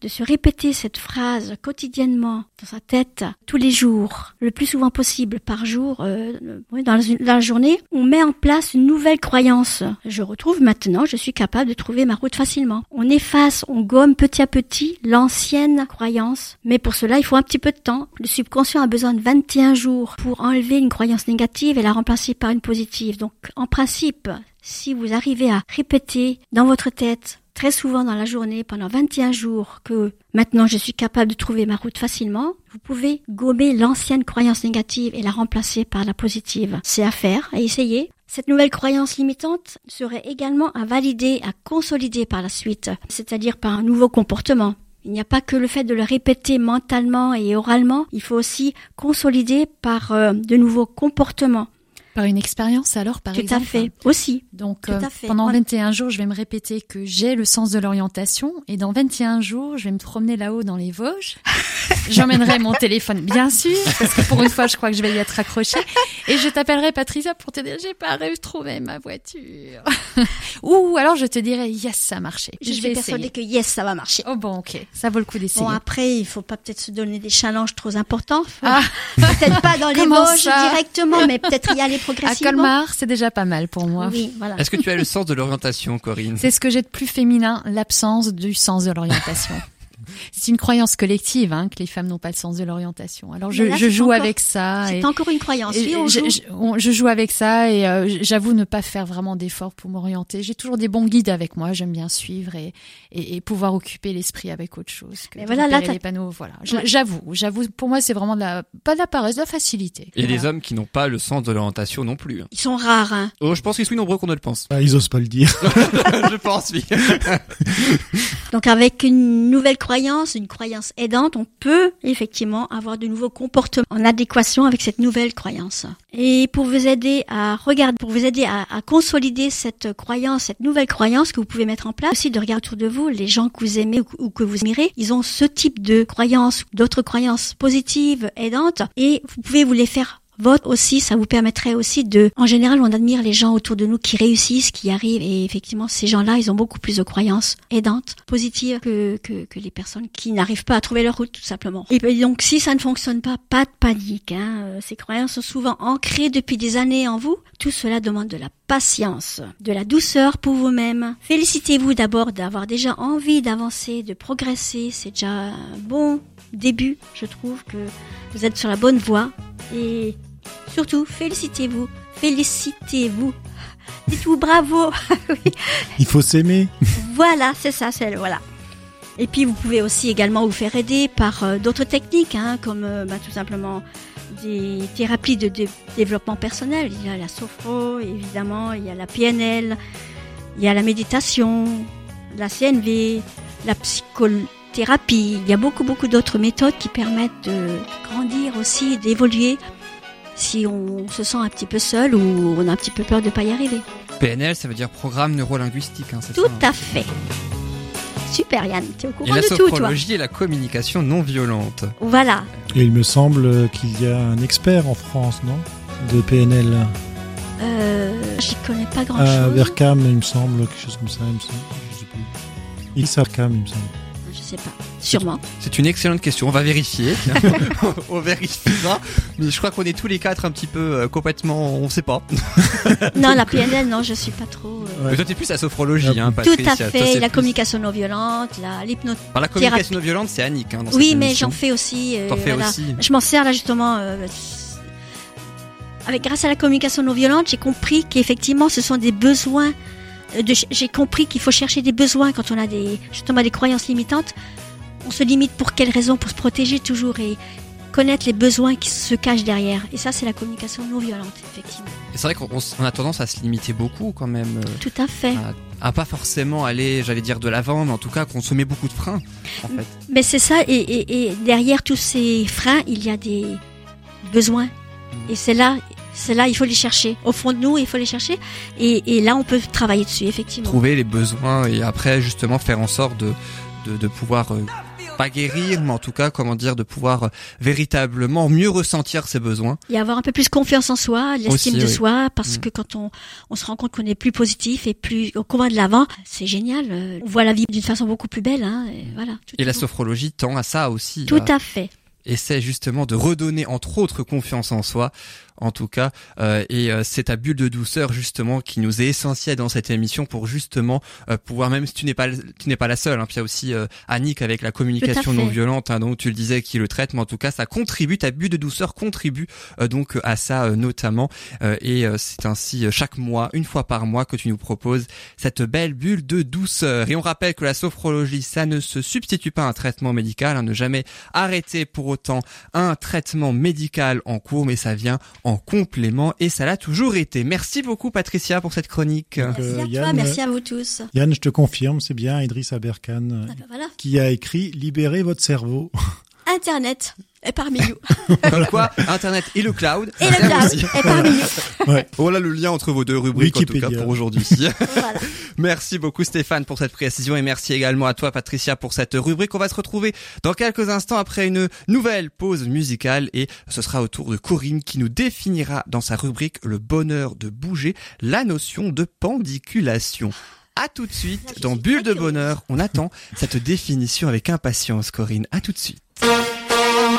de se répéter cette phrase quotidiennement dans sa tête tous les jours, le plus souvent possible par jour, euh, dans, la, journée, on met en place une nouvelle croyance. Je retrouve maintenant, je suis capable de trouver ma route facilement. On efface, on gomme petit à petit l'ancienne croyance, mais pour cela il faut un petit peu de temps. Le subconscient a besoin de 21 jours pour enlever une croyance négative et la remplacer par une positive. Donc en principe, si vous arrivez à répéter dans votre tête très souvent dans la journée pendant 21 jours que maintenant je suis capable de trouver ma route facilement, vous pouvez gommer l'ancienne croyance négative et la remplacer par la positive. C'est à faire, à essayer. Cette nouvelle croyance limitante serait également à valider, à consolider par la suite, c'est-à-dire par un nouveau comportement. Il n'y a pas que le fait de le répéter mentalement et oralement, il faut aussi consolider par euh, de nouveaux comportements. Par une expérience alors, par exemple Tout à fait, aussi. Donc euh, pendant 21 jours, je vais me répéter que j'ai le sens de l'orientation et dans 21 jours, je vais me promener là-haut dans les Vosges. <laughs> J'emmènerai mon téléphone, bien sûr, parce que pour une fois, je crois que je vais y être accrochée. Et je t'appellerai Patricia pour te dire j'ai pas réussi à trouver ma voiture. <laughs> Ou alors je te dirai yes, ça a marché. Je, vais persuader que yes, ça va marcher. Oh bon, ok, ça vaut le coup d'essayer. Bon après, il faut pas peut-être se donner des challenges trop importants. Ah. Peut-être pas dans <laughs> les Vosges directement, mais peut-être y aller à Colmar, c'est déjà pas mal pour moi. Oui, voilà. Est-ce que tu as le sens de l'orientation, Corinne? C'est ce que j'ai de plus féminin, l'absence du sens de l'orientation. <laughs> C'est une croyance collective hein, que les femmes n'ont pas le sens de l'orientation. Alors je, je joue avec ça. C'est encore une croyance. Oui, on je, joue. Je, joue avec ça et euh, j'avoue ne pas faire vraiment d'efforts pour m'orienter. J'ai toujours des bons guides avec moi. J'aime bien suivre et, et, et pouvoir occuper l'esprit avec autre chose que voilà, là, les panneaux. Voilà. J'avoue, j'avoue. Pour moi, c'est vraiment de la pas de la paresse, de la facilité. A des hommes qui n'ont pas le sens de l'orientation non plus. Ils sont rares. Hein. Oh, je pense qu'ils sont nombreux qu'on ne le pense. Ah, ils osent pas le dire. <laughs> je pense, oui. Donc avec une nouvelle croyance, une croyance aidante, on peut effectivement avoir de nouveaux comportements en adéquation avec cette nouvelle croyance. Et pour vous aider à regarder, pour vous aider à, consolider cette croyance, cette nouvelle croyance que vous pouvez mettre en place, aussi de regarder autour de vous les gens que vous aimez ou, que vous admirez, ils ont ce type de croyances, d'autres croyances positives, aidantes, et vous pouvez vous les faire votre aussi, ça vous permettrait aussi de, en général, on admire les gens autour de nous qui réussissent, qui arrivent, et effectivement, ces gens-là, ils ont beaucoup plus de croyances aidantes, positives que, que, que les personnes qui n'arrivent pas à trouver leur route, tout simplement. Et donc, si ça ne fonctionne pas, pas de panique, hein. Euh, ces croyances sont souvent ancrées depuis des années en vous. Tout cela demande de la patience, de la douceur pour vous-même. Félicitez-vous d'abord d'avoir déjà envie d'avancer, de progresser, c'est déjà un bon début, je trouve que vous êtes sur la bonne voie. Et surtout, félicitez-vous. Félicitez-vous. Dites-vous bravo. <laughs> Il faut s'aimer. Voilà, c'est ça, c'est voilà. Et puis vous pouvez aussi également vous faire aider par euh, d'autres techniques, hein, comme euh, bah, tout simplement des thérapies de, développement personnel. Il y a la sophro, évidemment, il y a la PNL, il y a la méditation, la CNV, la psychologie thérapie. Il y a beaucoup, beaucoup d'autres méthodes qui permettent de grandir aussi, d'évoluer si on se sent un petit peu seul ou on a un petit peu peur de ne pas y arriver. PNL, ça veut dire programme neurolinguistique, hein, Tout ça, hein à fait. Super Yann, tu es au courant et de tout, toi. La et la communication non violente. Voilà. Et il me semble qu'il y a un expert en France, non? De PNL. Euh, j'y connais pas grand chose. Euh, Vercam, il me semble, quelque chose comme ça, il me semble. Je sais plus. Il il me semble sais pas. Sûrement. C'est une excellente question. On va vérifier. <laughs> <laughs> on vérifiera. Mais je crois qu'on est tous les quatre un petit peu euh, complètement. On sait pas. <laughs> non, la PNL, non, je suis pas trop. euh, Mais toi, t'es plus la sophrologie, hein, Tout à fait. La plus- communication non violente, la l'hypnose. La communication non violente, c'est Annick. Hein, dans Oui, cette mais j'en fais aussi. euh, T'en fais voilà. aussi. Je m'en sers là justement. euh, avec grâce à la communication non violente, j'ai compris qu'effectivement, ce sont des besoins. J'ai compris qu'il faut chercher des besoins quand on a des justement des croyances limitantes. On se limite pour quelles raisons? Pour se protéger toujours et connaître les besoins qui se cachent derrière. Et ça, c'est la communication non violente, effectivement. C'est vrai qu'on a tendance à se limiter beaucoup quand même. euh, Tout à fait. à, à pas forcément aller, j'allais dire de l'avant, mais en tout cas qu'on se met beaucoup de freins. En fait. Mais c'est ça, et, et, et derrière tous ces freins, il y a des besoins. Et c'est là, c'est là, il faut les chercher. Au fond de nous, il faut les chercher. Et, et là, on peut travailler dessus, effectivement. Trouver les besoins et après justement faire en sorte de, de, de pouvoir euh, pas guérir, mais en tout cas, comment dire, de pouvoir euh, véritablement mieux ressentir ses besoins. Et avoir un peu plus confiance en soi, l'estime de oui. soi, parce Mm. que quand on, on se rend compte qu'on est plus positif et plus au commun de l'avant, c'est génial. Euh, On voit la vie d'une façon beaucoup plus belle. Hein, et voilà. Et la bon. sophrologie tend à ça aussi. Tout à- à fait. essaie justement de redonner entre autres confiance en soi en tout cas euh, et euh, c'est ta bulle de douceur justement qui nous est essentielle dans cette émission pour justement euh, pouvoir même si tu n'es pas tu n'es pas la seule hein, puis il y a aussi euh, Annick avec la communication non violente hein, donc tu le disais qui le traite mais en tout cas ça contribue ta bulle de douceur contribue euh, donc à ça euh, notamment Euh, et euh, c'est ainsi euh, chaque mois une fois par mois que tu nous proposes cette belle bulle de douceur. Et on rappelle que la sophrologie ça ne se substitue pas à un traitement médical hein, ne jamais arrêter pour autant un traitement médical en cours, mais ça vient en complément et ça l'a toujours été. Merci beaucoup Patricia pour cette chronique. Donc, Merci euh, à toi, Yann, merci à vous tous. Yann, je te confirme, c'est bien Idriss Aberkan euh, Ah ben voilà. qui a écrit Libérez votre cerveau. Internet est parmi nous. <laughs> Comme quoi, Internet et le cloud. Et le cloud aussi. est parmi nous. <laughs> Voilà le lien entre vos deux rubriques en tout cas pour aujourd'hui. <laughs> Voilà. Merci beaucoup Stéphane pour cette précision et merci également à toi Patricia pour cette rubrique. On va se retrouver dans quelques instants après une nouvelle pause musicale et ce sera au tour de Corinne qui nous définira dans sa rubrique le bonheur de bouger la notion de pendiculation. À tout de suite dans Bulle de bonheur. On attend cette définition avec impatience Corinne. À tout de suite.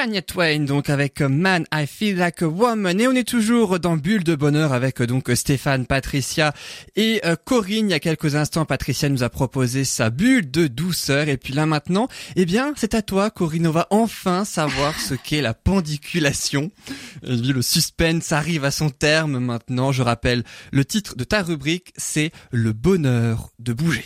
Shania Twain, donc avec Man, I Feel Like a Woman. Et on est toujours dans Bulle de Bonheur avec euh, donc Stéphane, Patricia et euh, Corinne. Il y a quelques instants, Patricia nous a proposé sa bulle de douceur. Et puis là maintenant, eh bien, c'est à toi, Corinne. On va enfin savoir ce qu'est la pendiculation. Puis, le suspense arrive à son terme maintenant. Je rappelle, le titre de ta rubrique, c'est Le bonheur de bouger.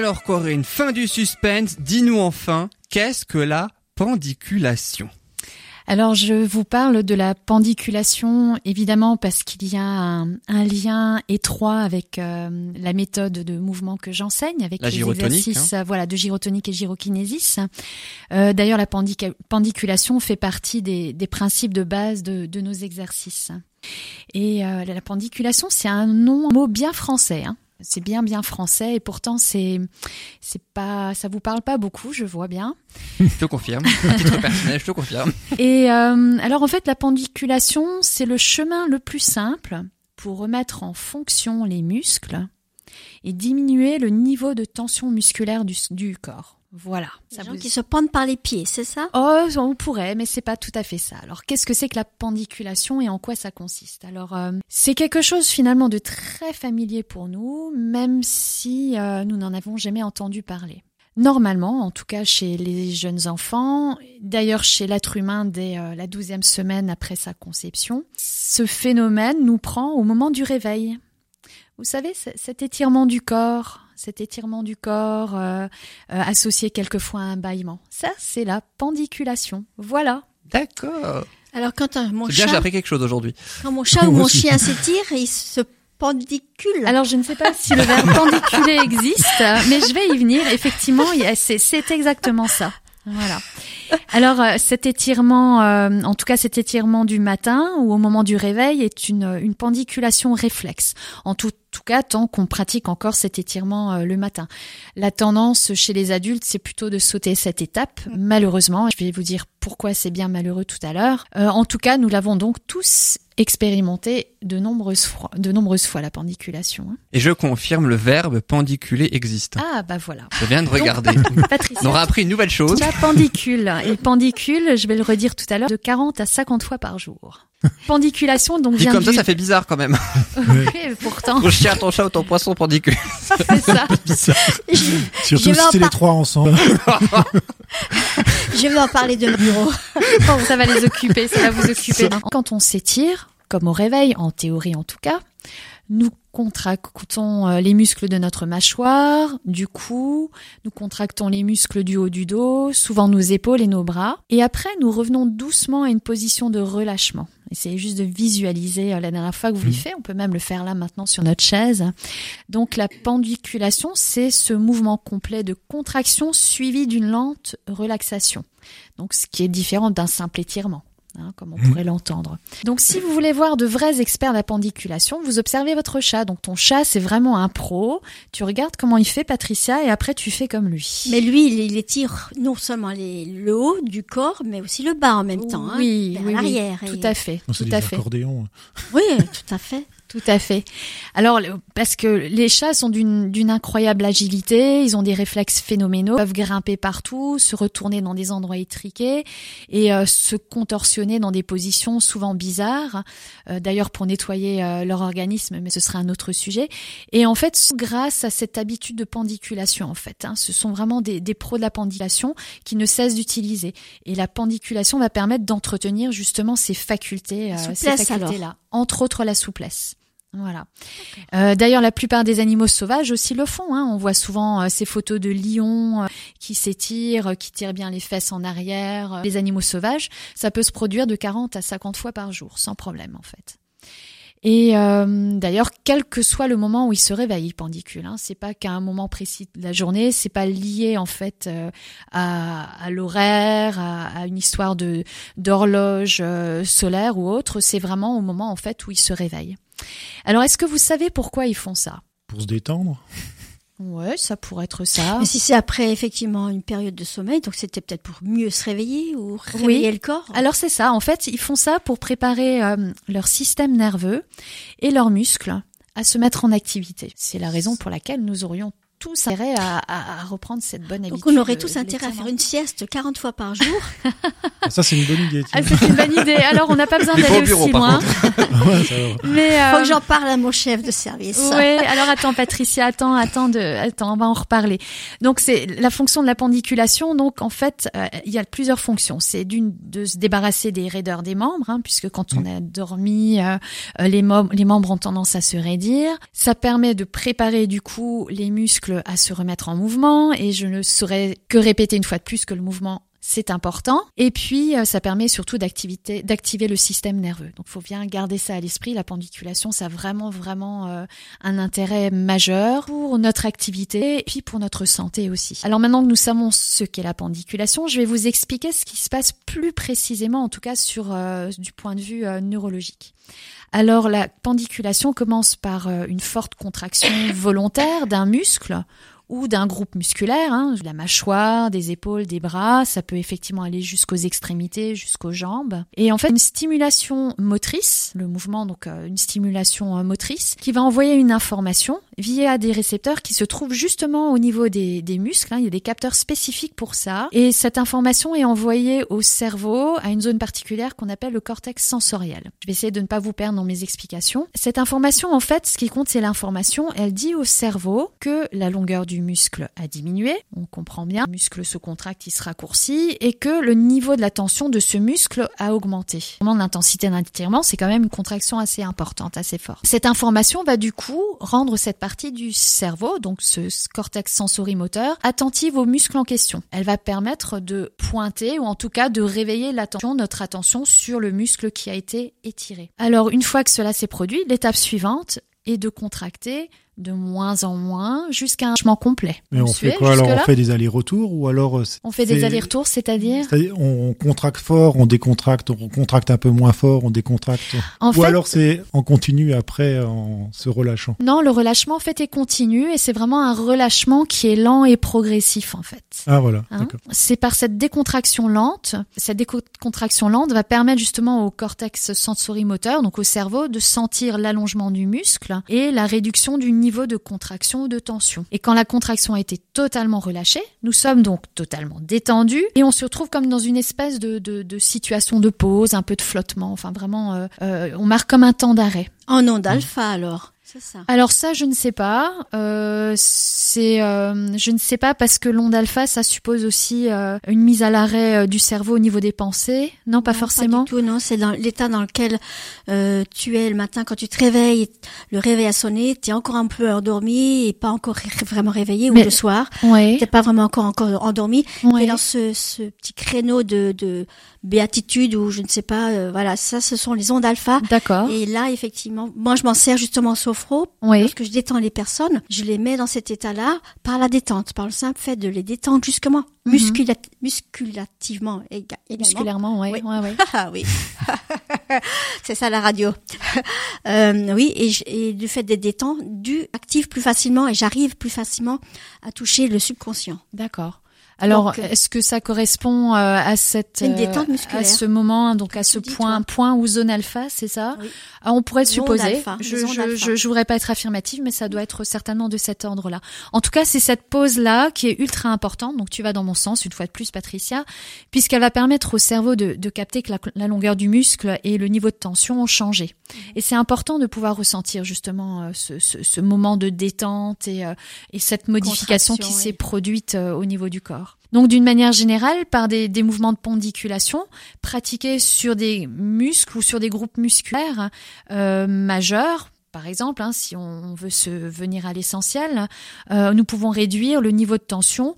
Alors Corinne, fin du suspense, dis-nous enfin, qu'est-ce que la pendiculation? Alors, je vous parle de la pendiculation, évidemment, parce qu'il y a un, un lien étroit avec euh, la méthode de mouvement que j'enseigne, avec La les exercices euh, voilà, de gyrotonique et gyrokinésis. Euh, D'ailleurs, la pendiculation fait partie des, des principes de base de, de nos exercices. Et euh, la pendiculation, c'est un nom, un mot bien français. Hein. C'est bien bien français et pourtant c'est c'est pas ça vous parle pas beaucoup je vois bien Je te confirme, à titre personnel, je te confirme. et euh, alors en fait, la pendiculation, c'est le chemin le plus simple pour remettre en fonction les muscles et diminuer le niveau de tension musculaire du, du corps. Voilà. Les Ça gens vous- qui se pendent par les pieds, c'est ça? Oh, on pourrait, mais c'est pas tout à fait ça. Alors, qu'est-ce que c'est que la pendiculation et en quoi ça consiste? Alors, euh, c'est quelque chose finalement de très familier pour nous, même si euh, nous n'en avons jamais entendu parler. Normalement, en tout cas chez les jeunes enfants, d'ailleurs chez l'être humain dès euh, la douzième semaine après sa conception, ce phénomène nous prend au moment du réveil. Vous savez, cet étirement du corps, cet étirement du corps euh, euh, associé quelquefois à un bâillement, ça c'est la pendiculation. Voilà. D'accord. Alors quand euh, mon bien, j'ai chat, appris quelque chose aujourd'hui. quand mon chat <laughs> ou mon chien s'étire, il se pendicule. Alors je ne sais pas si le verbe <laughs> pendiculer existe, mais je vais y venir. Effectivement, c'est exactement ça. Voilà. Alors euh, cet étirement, euh, en tout cas cet étirement du matin ou au moment du réveil est une, une pendiculation réflexe. En tout, tout cas, tant qu'on pratique encore cet étirement euh, le matin. La tendance chez les adultes, c'est plutôt de sauter cette étape. Malheureusement, je vais vous dire pourquoi c'est bien malheureux tout à l'heure. Euh, en tout cas, nous l'avons donc tous expérimenté de nombreuses fois, de nombreuses fois la pendiculation. hein. Et je confirme, le verbe pendiculer existe. Ah bah voilà. Je viens de regarder. <laughs> Patricia, On aura appris une nouvelle chose. la pendicule. Et pendicule, je vais le redire tout à l'heure, de 40 à 50 fois par jour. Pendiculation, donc Dit vient comme ça, du... ça fait bizarre quand même. <laughs> Oui, pourtant, Ton chien, ton chat ou ton poisson pendicule. <laughs> c'est ça. je, Surtout si c'est les par- trois ensemble. je vais en parler de mon bureau. Bon, ça va les occuper, ça va vous occuper. Quand on s'étire, comme au réveil, en théorie en tout cas, nous contractons euh, les muscles de notre mâchoire, du cou, nous contractons les muscles du haut du dos, souvent nos épaules et nos bras. Et après, nous revenons doucement à une position de relâchement. Essayez juste de visualiser euh, la dernière fois que vous l'avez fait. On peut même le faire là maintenant sur notre chaise. Donc la pendiculation, c'est ce mouvement complet de contraction suivi d'une lente relaxation. Donc ce qui est différent d'un simple étirement. Hein, comme on pourrait l'entendre. Donc si vous voulez voir de vrais experts de la pendiculation, vous observez votre chat. Donc ton chat, c'est vraiment un pro. Tu regardes comment il fait, Patricia, et après tu fais comme lui. Mais lui, il, il étire non seulement les, le haut du corps, mais aussi le bas en même temps. hein, oui, vers oui, oui, l'arrière. tout Et- à fait, Non, C'est tout des à fait. accordéons. Oui, tout à fait. Tout à fait. Alors, parce que les chats sont d'une incroyable agilité, ils ont des réflexes phénoménaux, peuvent grimper partout, se retourner dans des endroits étriqués et euh, se contorsionner dans des positions souvent bizarres, euh, d'ailleurs pour nettoyer euh, leur organisme, mais ce sera un autre sujet. Et en fait, grâce à cette habitude de pendiculation, en fait, hein, ce sont vraiment des, des pros de la pendiculation qui ne cessent d'utiliser. Et la pendiculation va permettre d'entretenir justement ces facultés, ces facultés-là, entre autres la souplesse. Voilà. Euh, D'ailleurs, la plupart des animaux sauvages aussi le font. Hein. On voit souvent euh, ces photos de lions euh, qui s'étirent, qui tirent bien les fesses en arrière. Les animaux sauvages, ça peut se produire de 40 à 50 fois par jour, sans problème en fait. Et d'ailleurs, quel que soit le moment où il se réveille, il pendicule. Hein, c'est pas qu'à un moment précis de la journée, c'est pas lié en fait à, l'horaire, à, une histoire d'horloge solaire ou autre. C'est vraiment au moment en fait où il se réveille. Alors, est-ce que vous savez pourquoi ils font ça? Pour se détendre. Ouais, ça pourrait être ça. Mais si c'est après effectivement une période de sommeil, donc c'était peut-être pour mieux se réveiller ou réveiller le corps. Alors c'est ça, en fait, ils font ça pour préparer euh, leur système nerveux et leurs muscles à se mettre en activité. C'est la raison pour laquelle nous aurions tous intérêt à, à- à reprendre cette bonne habitude. donc on aurait tous de intérêt à faire une sieste 40 fois par jour. <laughs> Ah, Ça, c'est une bonne idée. Ah, c'est une bonne idée. Alors, on n'a pas besoin d'aller au bureau, aussi par loin. <laughs> <laughs> Ouais. Mais Faut euh, que j'en parle à mon chef de service. Ouais, alors attends Patricia, attends, attends de attends, on va en reparler. Donc c'est la fonction de la pendiculation. Donc en fait, euh, il y a plusieurs fonctions. C'est d'une de se débarrasser des raideurs des membres hein, puisque quand on a dormi, euh, euh, les membres les membres ont tendance à se raidir. Ça permet de préparer du coup les muscles à se remettre en mouvement et je ne saurais que répéter une fois de plus que le mouvement c'est important. Et puis, euh, ça permet surtout d'activer le système nerveux. Donc, faut bien garder ça à l'esprit. La pendiculation, ça a vraiment, vraiment euh, un intérêt majeur pour notre activité et puis pour notre santé aussi. Alors maintenant que nous savons ce qu'est la pendiculation, je vais vous expliquer ce qui se passe plus précisément, en tout cas sur euh, du point de vue neurologique. Alors la pendiculation commence par euh, une forte contraction volontaire d'un muscle ou d'un groupe musculaire, hein, la mâchoire, des épaules, des bras, ça peut effectivement aller jusqu'aux extrémités, jusqu'aux jambes. Et en fait, une stimulation motrice, le mouvement, donc euh, une stimulation euh, motrice, qui va envoyer une information via des récepteurs qui se trouvent justement au niveau des, des muscles. hein. Il y a des capteurs spécifiques pour ça. Et cette information est envoyée au cerveau, à une zone particulière qu'on appelle le cortex sensoriel. Je vais essayer de ne pas vous perdre dans mes explications. Cette information, en fait, ce qui compte, c'est l'information. Elle dit au cerveau que la longueur du muscle a diminué. On comprend bien. Le muscle se contracte, il se raccourcit et que le niveau de la tension de ce muscle a augmenté. L'intensité d'un étirement, c'est quand même une contraction assez importante, assez forte. Cette information va du coup rendre cette partie du cerveau, donc ce cortex sensorimoteur, attentive aux muscles en question. Elle va permettre de pointer ou en tout cas de réveiller l'attention, notre attention sur le muscle qui a été étiré. Alors une fois que cela s'est produit, l'étape suivante est de contracter de moins en moins jusqu'à un changement complet. Mais on fait quoi alors? On fait des allers-retours ou alors euh, On fait des allers-retours, c'est-à-dire? on contracte fort, on décontracte, on contracte un peu moins fort, on décontracte. En ou fait, alors c'est en continu après en se relâchant. non, le relâchement en fait est continu et c'est vraiment un relâchement qui est lent et progressif en fait. Ah voilà, Hein? D'accord. c'est par cette décontraction lente, cette décontraction lente va permettre justement au cortex sensorimoteur, donc au cerveau, de sentir l'allongement du muscle et la réduction du niveau de contraction ou de tension. Et quand la contraction a été totalement relâchée, nous sommes donc totalement détendus et on se retrouve comme dans une espèce de, de, de situation de pause, un peu de flottement, enfin vraiment, euh, euh, on marque comme un temps d'arrêt. En onde alpha alors. Ça. Alors ça, je ne sais pas. Euh, c'est, euh, je ne sais pas parce que l'onde alpha, ça suppose aussi euh, une mise à l'arrêt euh, du cerveau au niveau des pensées. Non, pas Non, forcément. du tout, non, c'est dans l'état dans lequel euh, tu es le matin quand tu te réveilles, le réveil a sonné, tu es encore un peu endormi et pas encore vraiment réveillé Mais- ou le soir, Ouais. t'es pas vraiment encore encore endormi. ouais. Et dans ce, ce petit créneau de, de béatitude ou je ne sais pas, voilà, ça ce sont les ondes alpha. D'accord. Et là, effectivement, moi je m'en sers justement en Oui. Lorsque je détends les personnes, je les mets dans cet état-là par la détente, par le simple fait de les détendre justement, muscula- musculativement éga- également. Musculairement, ouais. Oui. ouais, ouais. <laughs> Ah oui, <laughs> c'est ça la radio. <laughs> Euh, oui, et, du fait d'être détendu, active plus facilement et j'arrive plus facilement à toucher le subconscient. D'accord. Alors, euh, est-ce que ça correspond euh, à cette Une euh, détente musculaire. à ce moment, donc à ce point, point ou zone alpha, c'est ça Oui. Ah, On pourrait le supposer. alpha, je, je, je, je voudrais pas être affirmative, mais ça doit être certainement de cet ordre-là. En tout cas, c'est cette pause-là qui est ultra importante. Donc, tu vas dans mon sens une fois de plus, Patricia, puisqu'elle va permettre au cerveau de, de capter que la, la longueur du muscle et le niveau de tension ont changé. Mhm. Et c'est important de pouvoir ressentir justement euh, ce, ce, ce moment de détente et, euh, et cette modification qui s'est produite euh, au niveau du corps. Donc d'une manière générale, par des, mouvements de pendiculation pratiqués sur des muscles ou sur des groupes musculaires euh, majeurs, Par exemple, hein, si on veut se venir à l'essentiel, euh, nous pouvons réduire le niveau de tension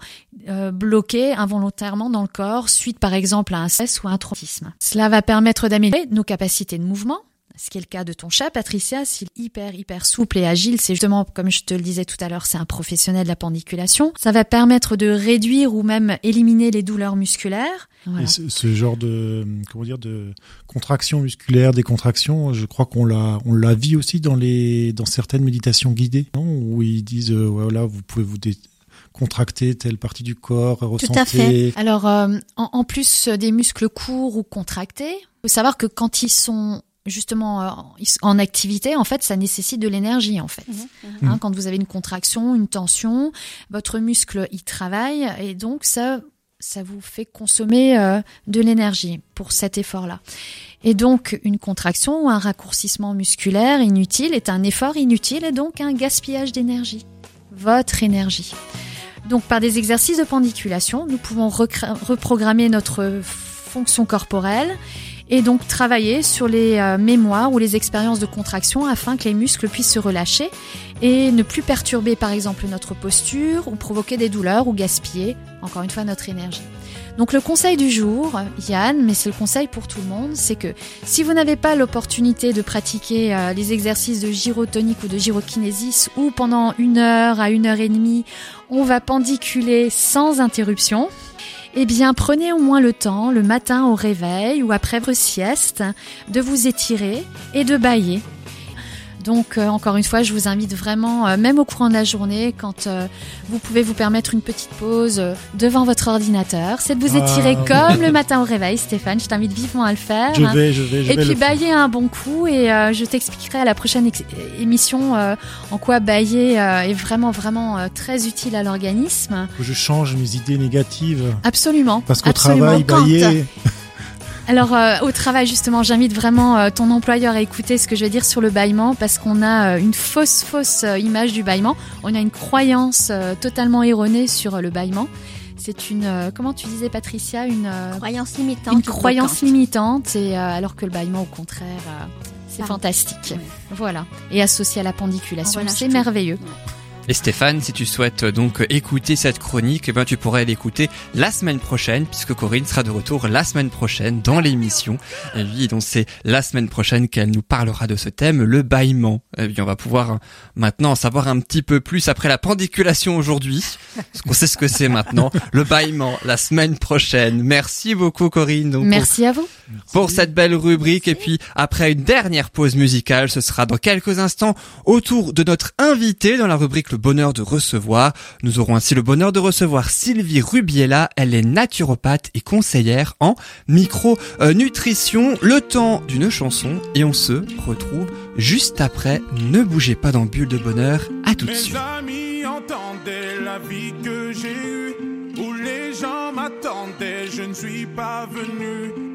euh, bloqué involontairement dans le corps suite par exemple à un stress ou un traumatisme. Cela va permettre d'améliorer nos capacités de mouvement, ce qui est le cas de ton chat, Patricia, s'il est hyper, hyper souple et agile, c'est justement, comme je te le disais tout à l'heure, c'est un professionnel de la pendiculation. Ça va permettre de réduire ou même éliminer les douleurs musculaires. Voilà. Et ce, ce genre de comment dire de contraction musculaire, des contractions, je crois qu'on l'a on l'a vu aussi dans les dans certaines méditations guidées, non? Où ils disent euh, voilà vous pouvez vous dé- contracter telle partie du corps, ressentir. fait. Alors, euh, en, en plus des muscles courts ou contractés, faut savoir que quand ils sont justement euh, en activité, en fait, ça nécessite de l'énergie, en fait. Hein, quand vous avez une contraction, une tension, votre muscle, il travaille et donc ça, ça vous fait consommer euh, de l'énergie pour cet effort-là. Et donc, une contraction ou un raccourcissement musculaire inutile est un effort inutile et donc un gaspillage d'énergie. Votre énergie. Donc, par des exercices de pendiculation, nous pouvons reprogrammer notre fonction corporelle et donc travailler sur les euh, mémoires ou les expériences de contraction afin que les muscles puissent se relâcher et ne plus perturber par exemple notre posture ou provoquer des douleurs ou gaspiller encore une fois notre énergie. Donc le conseil du jour, Yann, mais c'est le conseil pour tout le monde, c'est que si vous n'avez pas l'opportunité de pratiquer euh, les exercices de gyrotonique ou de gyrokinésis ou pendant une heure à une heure et demie, on va pendiculer sans interruption, eh bien, prenez au moins le temps, le matin au réveil ou après votre sieste, de vous étirer et de bailler. Donc, euh, encore une fois, je vous invite vraiment, euh, même au courant de la journée, quand euh, vous pouvez vous permettre une petite pause devant votre ordinateur, c'est de vous Ah. étirer comme le <laughs> matin au réveil, Stéphane. Je t'invite vivement à le faire. Je vais, je vais, je Et vais puis le faire. bailler un bon coup et je t'expliquerai à la prochaine émission en quoi bailler est vraiment vraiment très utile à l'organisme. Je change mes idées négatives. Absolument. Parce qu'au travail, bailler, <laughs> Alors euh, au travail justement, j'invite vraiment euh, ton employeur à écouter ce que je vais dire sur le bâillement parce qu'on a euh, une fausse fausse image du bâillement. On a une croyance totalement erronée sur le bâillement. C'est une comment tu disais Patricia? Une Croyance limitante. une croyance bloquante. limitante et alors que le bâillement au contraire c'est fantastique. Ouais. Voilà. Et associé à la pendiculation, c'est merveilleux. Et Stéphane, si tu souhaites donc écouter cette chronique, eh ben tu pourrais l'écouter la semaine prochaine, puisque Corinne sera de retour la semaine prochaine dans l'émission. Et oui, donc c'est la semaine prochaine qu'elle nous parlera de ce thème, le bâillement. Et bien, on va pouvoir euh, maintenant en savoir un petit peu plus après la pendiculation aujourd'hui, parce qu'on sait ce que c'est maintenant, le bâillement la semaine prochaine. Merci beaucoup Corinne. Donc, pour- Merci à vous. pour cette belle rubrique. Et puis, après une dernière pause musicale, ce sera dans quelques instants au tour de notre invité dans la rubrique Le bonheur de recevoir. Nous aurons ainsi le bonheur de recevoir Sylvie Rubiella. Elle est naturopathe et conseillère en micro-nutrition. Le temps d'une chanson et on se retrouve juste après. Ne bougez pas dans Bulle de bonheur. À tout de suite. Mes amis entendaient la vie que j'ai eue, où les gens m'attendaient, je ne suis pas venu.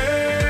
Hey,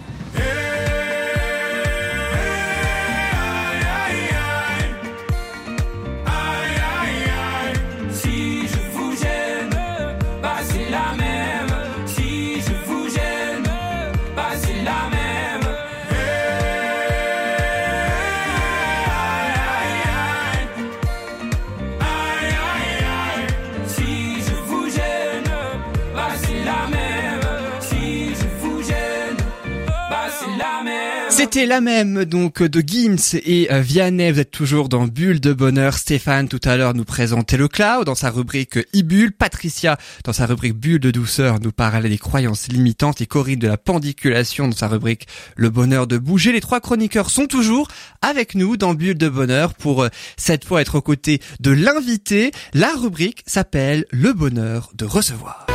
C'était la même donc de Gims et euh, Vianney. Vous êtes toujours dans Bulle de bonheur. Stéphane tout à l'heure nous présentait le cloud dans sa rubrique e-bulle. Patricia dans sa rubrique Bulle de douceur nous parlait des croyances limitantes et Corinne de la pendiculation dans sa rubrique Le bonheur de bouger. Les trois chroniqueurs sont toujours avec nous dans Bulle de bonheur pour euh, cette fois être aux côtés de l'invité. La rubrique s'appelle Le bonheur de recevoir.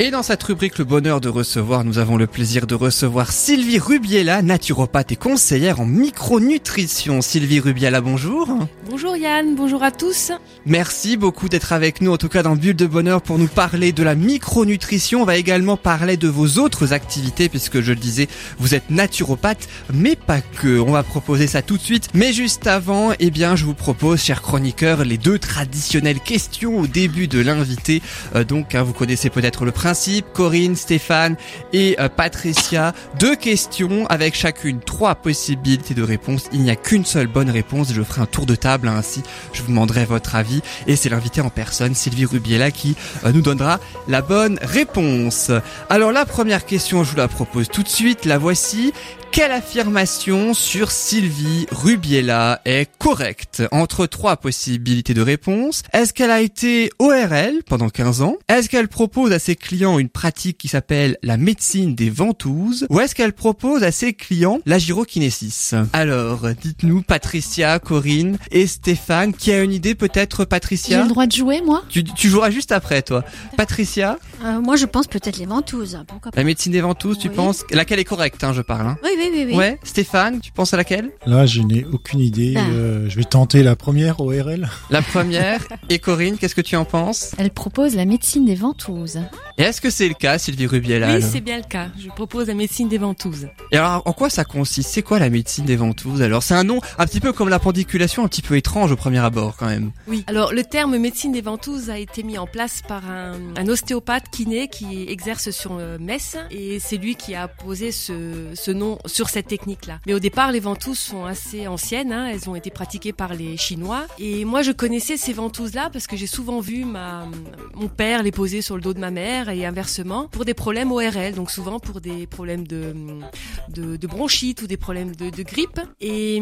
Et dans cette rubrique Le bonheur de recevoir, nous avons le plaisir de recevoir Sylvie Rubiela, naturopathe et conseillère en micronutrition. Sylvie Rubiela, bonjour. Bonjour Yann, bonjour à tous. Merci beaucoup d'être avec nous, en tout cas dans Bulle de Bonheur, pour nous parler de la micronutrition. On va également parler de vos autres activités, puisque je le disais, vous êtes naturopathe, mais pas que. On va proposer ça tout de suite. Mais juste avant, eh bien, je vous propose, chers chroniqueurs, les deux traditionnelles questions au début de l'invité. Euh, donc, hein, vous connaissez peut-être le principe. Corinne, Stéphane et euh, Patricia. Deux questions avec chacune trois possibilités de réponse. Il n'y a qu'une seule bonne réponse. Je ferai un tour de table, hein, ainsi je vous demanderai votre avis. Et c'est l'invité en personne, Sylvie Rubiela, qui euh, nous donnera la bonne réponse. Alors la première question, je vous la propose tout de suite. La voici. Quelle affirmation sur Sylvie Rubiela est correcte? Entre trois possibilités de réponse, est-ce qu'elle a été ORL pendant 15 ans? Est-ce qu'elle propose à ses clients une pratique qui s'appelle la médecine des ventouses Ou est-ce qu'elle propose à ses clients la gyrokinésis? Alors, dites-nous Patricia, Corinne et Stéphane, qui a une idée peut-être J'ai Patricia le droit de jouer, moi? Tu, tu joueras juste après toi. Patricia, Euh, moi, je pense peut-être les ventouses. Pourquoi pas la médecine des ventouses, tu Oui. penses? Laquelle est correcte, hein, je parle. Hein? Oui, oui, oui, oui. Ouais, Stéphane, tu penses à laquelle? Là, je n'ai aucune idée. Ah. Euh, je vais tenter la première ORL. La première. Et Corinne, qu'est-ce que tu en penses? Elle propose la médecine des ventouses. Et est-ce que c'est le cas, Sylvie Rubiela Oui, c'est bien le cas. Je propose la médecine des ventouses. Et alors, en quoi ça consiste? C'est quoi la médecine des ventouses Alors, c'est un nom un petit peu comme la pendiculation, un petit peu étrange au premier abord quand même. Oui. Alors, le terme médecine des ventouses a été mis en place par un, un ostéopathe kiné qui exerce sur euh, Metz et c'est lui qui a posé ce, ce nom sur cette technique-là. Mais au départ, les ventouses sont assez anciennes. hein. Elles ont été pratiquées par les Chinois. Et moi, je connaissais ces ventouses-là parce que j'ai souvent vu ma, mon père les poser sur le dos de ma mère et inversement pour des problèmes ORL. Donc souvent pour des problèmes de, bronchite ou des problèmes de, grippe. Et,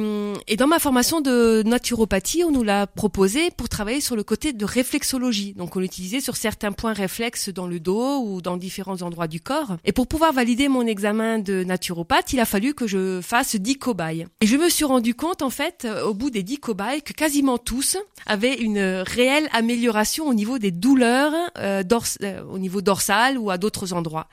dans ma formation de naturopathie, on nous l'a proposé pour travailler sur le côté de réflexologie. Donc on l'utilisait sur certains points réflexes dans le dos ou dans différents endroits du corps. Et pour pouvoir valider mon examen de naturopathe, il a fallu que je fasse 10 cobayes. Et je me suis rendu compte en fait euh, au bout des 10 cobayes que quasiment tous avaient une réelle amélioration au niveau des douleurs euh, euh, au niveau dorsal ou à d'autres endroits.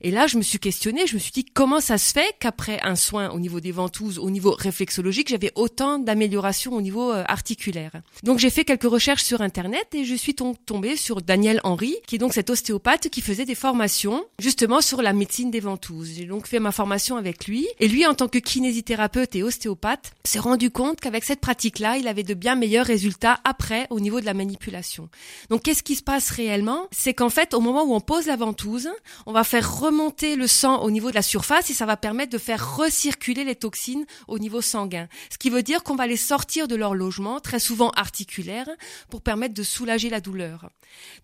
Et là, je me suis questionnée, je me suis dit comment ça se fait qu'après un soin au niveau des ventouses, au niveau réflexologique, j'avais autant d'amélioration au niveau euh, articulaire? Donc j'ai fait quelques recherches sur internet et je suis tom- tombée sur Daniel Henry, qui est donc cet ostéopathe qui faisait des formations justement sur la médecine des ventouses. J'ai donc fait ma formation avec lui et lui en tant que kinésithérapeute et ostéopathe s'est rendu compte qu'avec cette pratique-là, il avait de bien meilleurs résultats après au niveau de la manipulation. Donc qu'est-ce qui se passe réellement? C'est qu'en fait, au moment où on pose la ventouse, on va faire remonter le sang au niveau de la surface et ça va permettre de faire recirculer les toxines au niveau sanguin. Ce qui veut dire qu'on va les sortir de leur logement, très souvent articulaire, pour permettre de soulager la douleur.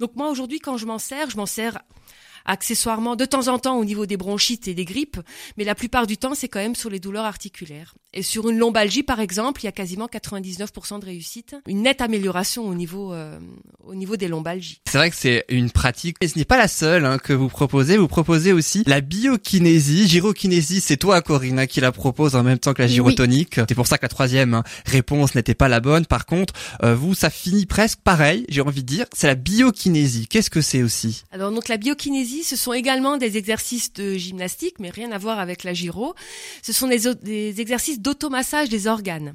Donc moi aujourd'hui, quand je m'en sers, je m'en sers accessoirement de temps en temps au niveau des bronchites et des grippes, mais la plupart du temps c'est quand même sur les douleurs articulaires. Et sur une lombalgie par exemple, il y a quasiment 99% de réussite, une nette amélioration au niveau euh, au niveau des lombalgies. C'est vrai que c'est une pratique. Et ce n'est pas la seule hein, que vous proposez. Vous proposez aussi la biokinésie. Gyrokinésie, c'est toi, Corinne, hein, qui la propose en même temps que la gyrotonique. C'est pour ça que la troisième hein, réponse n'était pas la bonne. Par contre, euh, vous, ça finit presque pareil, j'ai envie de dire. C'est la biokinésie. Qu'est-ce que c'est aussi? Alors donc la biokinésie, ce sont également des exercices de gymnastique, mais rien à voir avec la gyro. Ce sont des, des exercices d'automassage des organes.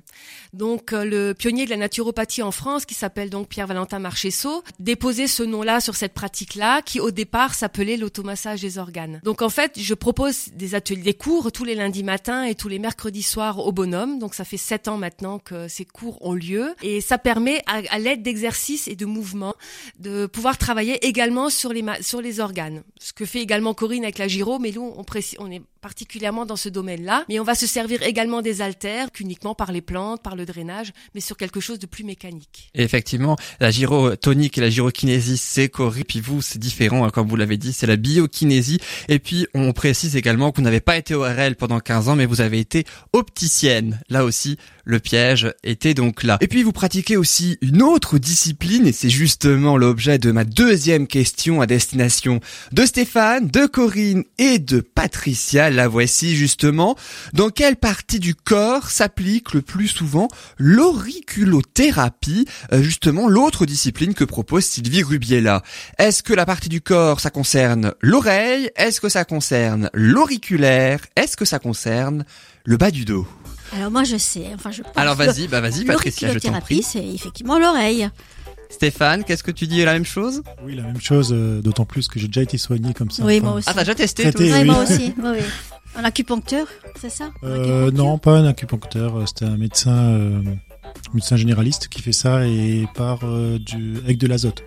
Donc euh, le pionnier de la naturopathie en France, qui s'appelle donc Pierre-Valentin Marchesso, déposait ce nom-là sur cette pratique-là, qui au départ s'appelait l'automassage des organes. Donc en fait, je propose des ateliers, des cours tous les lundis matins et tous les mercredis soirs au Bonhomme. Donc ça fait sept ans maintenant que ces cours ont lieu, et ça permet à, l'aide d'exercices et de mouvements de pouvoir travailler également sur les organes. Ce que fait également Corinne avec la gyro, mais nous on précise, on est particulièrement dans ce domaine-là. Mais on va se servir également des haltères qu'uniquement par les plantes, par le drainage, mais sur quelque chose de plus mécanique. Et effectivement, la gyrotonique et la gyrokinésie, c'est Corinne. Puis vous, c'est différent, hein, comme vous l'avez dit, c'est la biokinésie. Et puis, on précise également que vous n'avez pas été ORL pendant 15 ans, mais vous avez été opticienne. Là aussi, le piège était donc là. Et puis, vous pratiquez aussi une autre discipline, et c'est justement l'objet de ma deuxième question à destination de Stéphane, de Corinne et de Patricia. La voici justement. Dans quelle partie du corps s'applique le plus souvent l'auriculothérapie, euh, justement l'autre discipline que propose Sylvie Rubiella. Est-ce que la partie du corps, ça concerne l'oreille? Est-ce que ça concerne l'auriculaire? Est-ce que ça concerne le bas du dos? Alors moi je sais, enfin je pense Alors vas-y, bah vas-y Patricia, je t'en l'auriculothérapie, prie. c'est effectivement l'oreille. Stéphane, qu'est-ce que tu dis la même chose? Oui, la même chose, euh, d'autant plus que j'ai déjà été soigné comme ça. Oui, Enfin, moi aussi. Ah, t'as déjà testé Traité, toi Oui, oui. moi <laughs> aussi. Oui, oui. En acupuncteur, c'est ça? Euh, non, pas un acupuncteur. euh, C'était un médecin, euh, médecin généraliste qui fait ça et par euh, du avec de l'azote.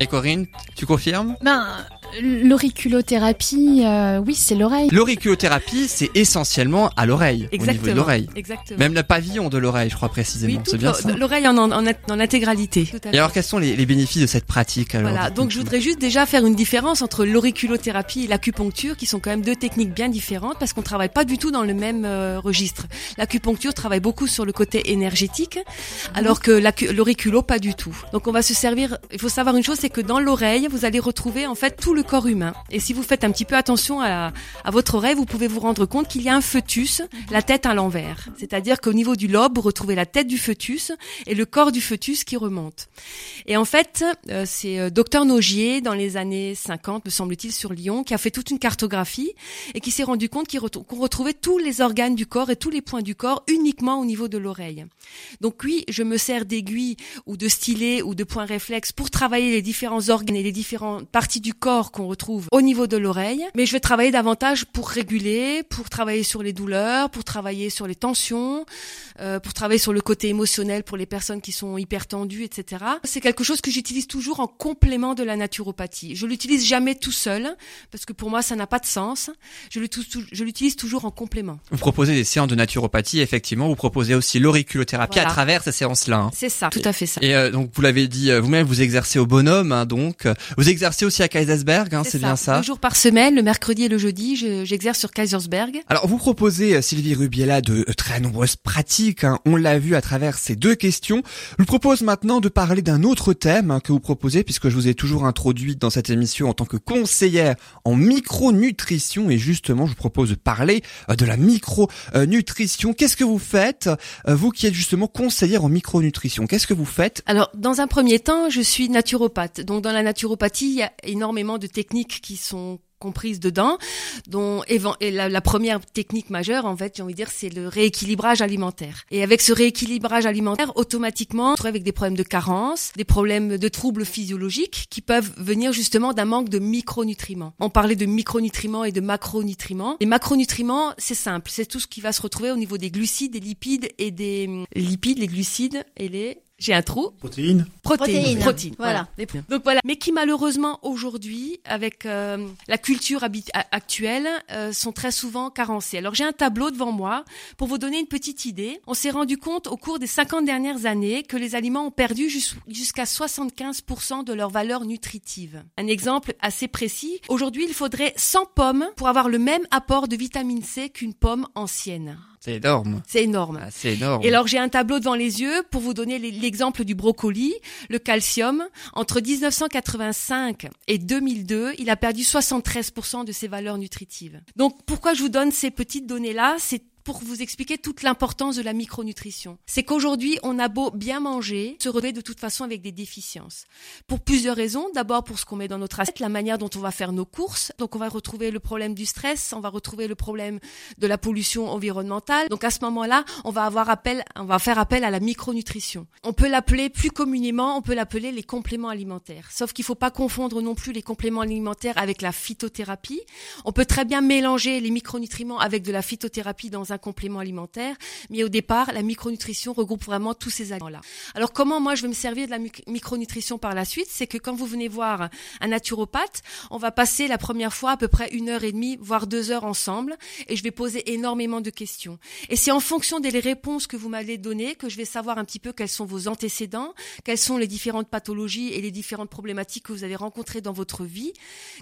Et Corinne, tu confirmes? Ben, l'auriculothérapie, euh, oui, c'est l'oreille. L'auriculothérapie, c'est essentiellement à l'oreille, au niveau de l'oreille. Exactement. Même le pavillon de l'oreille, je crois précisément. c'est bien ça. l'oreille en, en, en, en intégralité. Tout à Et alors, quels sont les, les bénéfices de cette pratique alors Voilà, donc je voudrais juste déjà faire une différence entre l'auriculothérapie et l'acupuncture, qui sont quand même deux techniques bien différentes, parce qu'on travaille pas du tout dans le même euh, registre. L'acupuncture travaille beaucoup sur le côté énergétique, alors que l'auriculo pas du tout. Donc on va se servir. Il faut savoir une chose, c'est que dans l'oreille, vous allez retrouver en fait tout le corps humain. Et si vous faites un petit peu attention à, la- à votre oreille, vous pouvez vous rendre compte qu'il y a un fœtus, la tête à l'envers. C'est-à-dire qu'au niveau du lobe, vous retrouvez la tête du fœtus et le corps du fœtus qui remonte. Et en fait, euh, c'est euh, docteur Nogier dans les années 50, me semble-t-il, sur Lyon, qui a fait toute une cartographie et qui s'est rendu compte qu'on retrouvait tous les organes du corps et tous les points du corps uniquement au niveau de l'oreille. Donc oui, je me sers d'aiguilles ou de stylets ou de points réflexes pour travailler les différents organes et les différentes parties du corps qu'on retrouve au niveau de l'oreille, mais je vais travailler davantage pour réguler, pour travailler sur les douleurs, pour travailler sur les tensions, euh, pour travailler sur le côté émotionnel pour les personnes qui sont hyper tendues, etc. C'est quelque chose que j'utilise toujours en complément de la naturopathie. Je l'utilise jamais tout seul parce que pour moi ça n'a pas de sens. Je l'utilise toujours en complément. Vous proposez des séances de naturopathie, effectivement. Vous proposez aussi l'auriculothérapie Voilà. à travers ces séances-là. hein. C'est ça, tout à fait ça. Et euh, donc vous l'avez dit euh, vous-même, vous exercez au bonhomme, hein, donc vous exercez aussi à Kaisersberg, hein, c'est bien ça. Deux jours par semaine, le mercredi et le jeudi, je- j'exerce sur Kaisersberg. Alors vous proposez, euh, Sylvie Rubiella, de euh, très nombreuses pratiques, hein. on l'a vu à travers ces deux questions. Je vous propose maintenant de parler d'un autre thème hein, que vous proposez, puisque je vous ai toujours introduite dans cette émission en tant que conseillère en micronutrition, et justement je vous propose de parler euh, de la micronutrition. Qu'est-ce que vous faites, euh, vous qui êtes justement conseillère en micronutrition? Qu'est-ce que vous faites? Alors, dans un premier temps, je suis naturopathe. Donc, dans la naturopathie, il y a énormément de techniques qui sont comprises dedans, dont et la, première technique majeure, en fait, j'ai envie de dire, c'est le rééquilibrage alimentaire. Et avec ce rééquilibrage alimentaire, automatiquement, on se avec des problèmes de carence, des problèmes de troubles physiologiques qui peuvent venir justement d'un manque de micronutriments. On parlait de micronutriments et de macronutriments. Les macronutriments, c'est simple, c'est tout ce qui va se retrouver au niveau des glucides, des lipides et des lipides, les glucides et les j'ai un trou. Protéines. Protéines. Protéines, voilà. Donc voilà. Mais qui malheureusement aujourd'hui, avec euh, la culture actuelle, euh, sont très souvent carencés. Alors j'ai un tableau devant moi pour vous donner une petite idée. On s'est rendu compte au cours des 50 dernières années que les aliments ont perdu jus- jusqu'à 75% de leur valeur nutritive. Un exemple assez précis. Aujourd'hui, il faudrait 100 pommes pour avoir le même apport de vitamine C qu'une pomme ancienne. C'est énorme. C'est énorme. Ah, c'est énorme. Et alors j'ai un tableau devant les yeux pour vous donner l'exemple du brocoli, le calcium. Entre 1985 et 2002, il a perdu 73% de ses valeurs nutritives. Donc pourquoi je vous donne ces petites données-là? C'est pour vous expliquer toute l'importance de la micronutrition. C'est qu'aujourd'hui, on a beau bien manger, se retrouver de toute façon avec des déficiences. Pour plusieurs raisons. D'abord pour ce qu'on met dans notre assiette, la manière dont on va faire nos courses. Donc on va retrouver le problème du stress, on va retrouver le problème de la pollution environnementale. Donc à ce moment-là, on va avoir appel, on va faire appel à la micronutrition. On peut l'appeler plus communément, on peut l'appeler les compléments alimentaires. Sauf qu'il faut pas confondre non plus les compléments alimentaires avec la phytothérapie. On peut très bien mélanger les micronutriments avec de la phytothérapie dans un complément alimentaire, mais au départ, la micronutrition regroupe vraiment tous ces aliments-là. Alors comment moi je vais me servir de la mic- micronutrition par la suite? C'est que quand vous venez voir un naturopathe, on va passer la première fois à peu près une heure et demie, voire deux heures ensemble, et je vais poser énormément de questions. Et c'est en fonction des réponses que vous m'avez données que je vais savoir un petit peu quels sont vos antécédents, quelles sont les différentes pathologies et les différentes problématiques que vous avez rencontrées dans votre vie,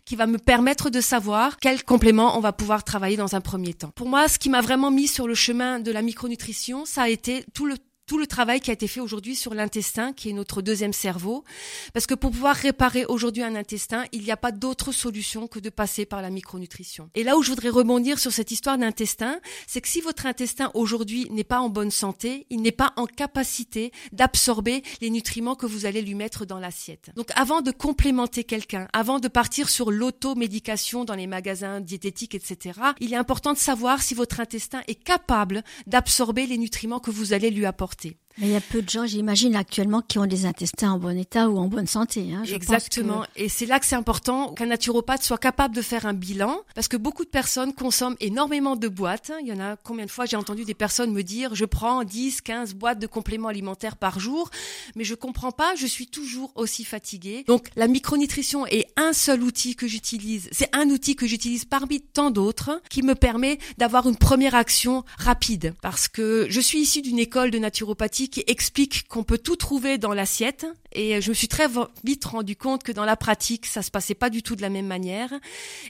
qui va me permettre de savoir quel complément on va pouvoir travailler dans un premier temps. Pour moi, ce qui m'a vraiment mis sur le chemin de la micronutrition, ça a été tout le tout le travail qui a été fait aujourd'hui sur l'intestin, qui est notre deuxième cerveau. Parce que pour pouvoir réparer aujourd'hui un intestin, il n'y a pas d'autre solution que de passer par la micronutrition. Et là où je voudrais rebondir sur cette histoire d'intestin, c'est que si votre intestin aujourd'hui n'est pas en bonne santé, il n'est pas en capacité d'absorber les nutriments que vous allez lui mettre dans l'assiette. Donc avant de complémenter quelqu'un, avant de partir sur l'automédication dans les magasins diététiques, etc., il est important de savoir si votre intestin est capable d'absorber les nutriments que vous allez lui apporter portée. Mais il y a peu de gens, j'imagine, actuellement, qui ont des intestins en bon état ou en bonne santé. Hein. Je pense Exactement. que- Et c'est là que c'est important qu'un naturopathe soit capable de faire un bilan, parce que beaucoup de personnes consomment énormément de boîtes. Il y en a combien de fois j'ai entendu des personnes me dire, je prends 10, 15 boîtes de compléments alimentaires par jour, mais je comprends pas, je suis toujours aussi fatiguée. Donc la micronutrition est un seul outil que j'utilise. C'est un outil que j'utilise parmi tant d'autres qui me permet d'avoir une première action rapide, parce que je suis issue d'une école de naturopathie qui explique qu'on peut tout trouver dans l'assiette et je me suis très vite rendu compte que dans la pratique ça se passait pas du tout de la même manière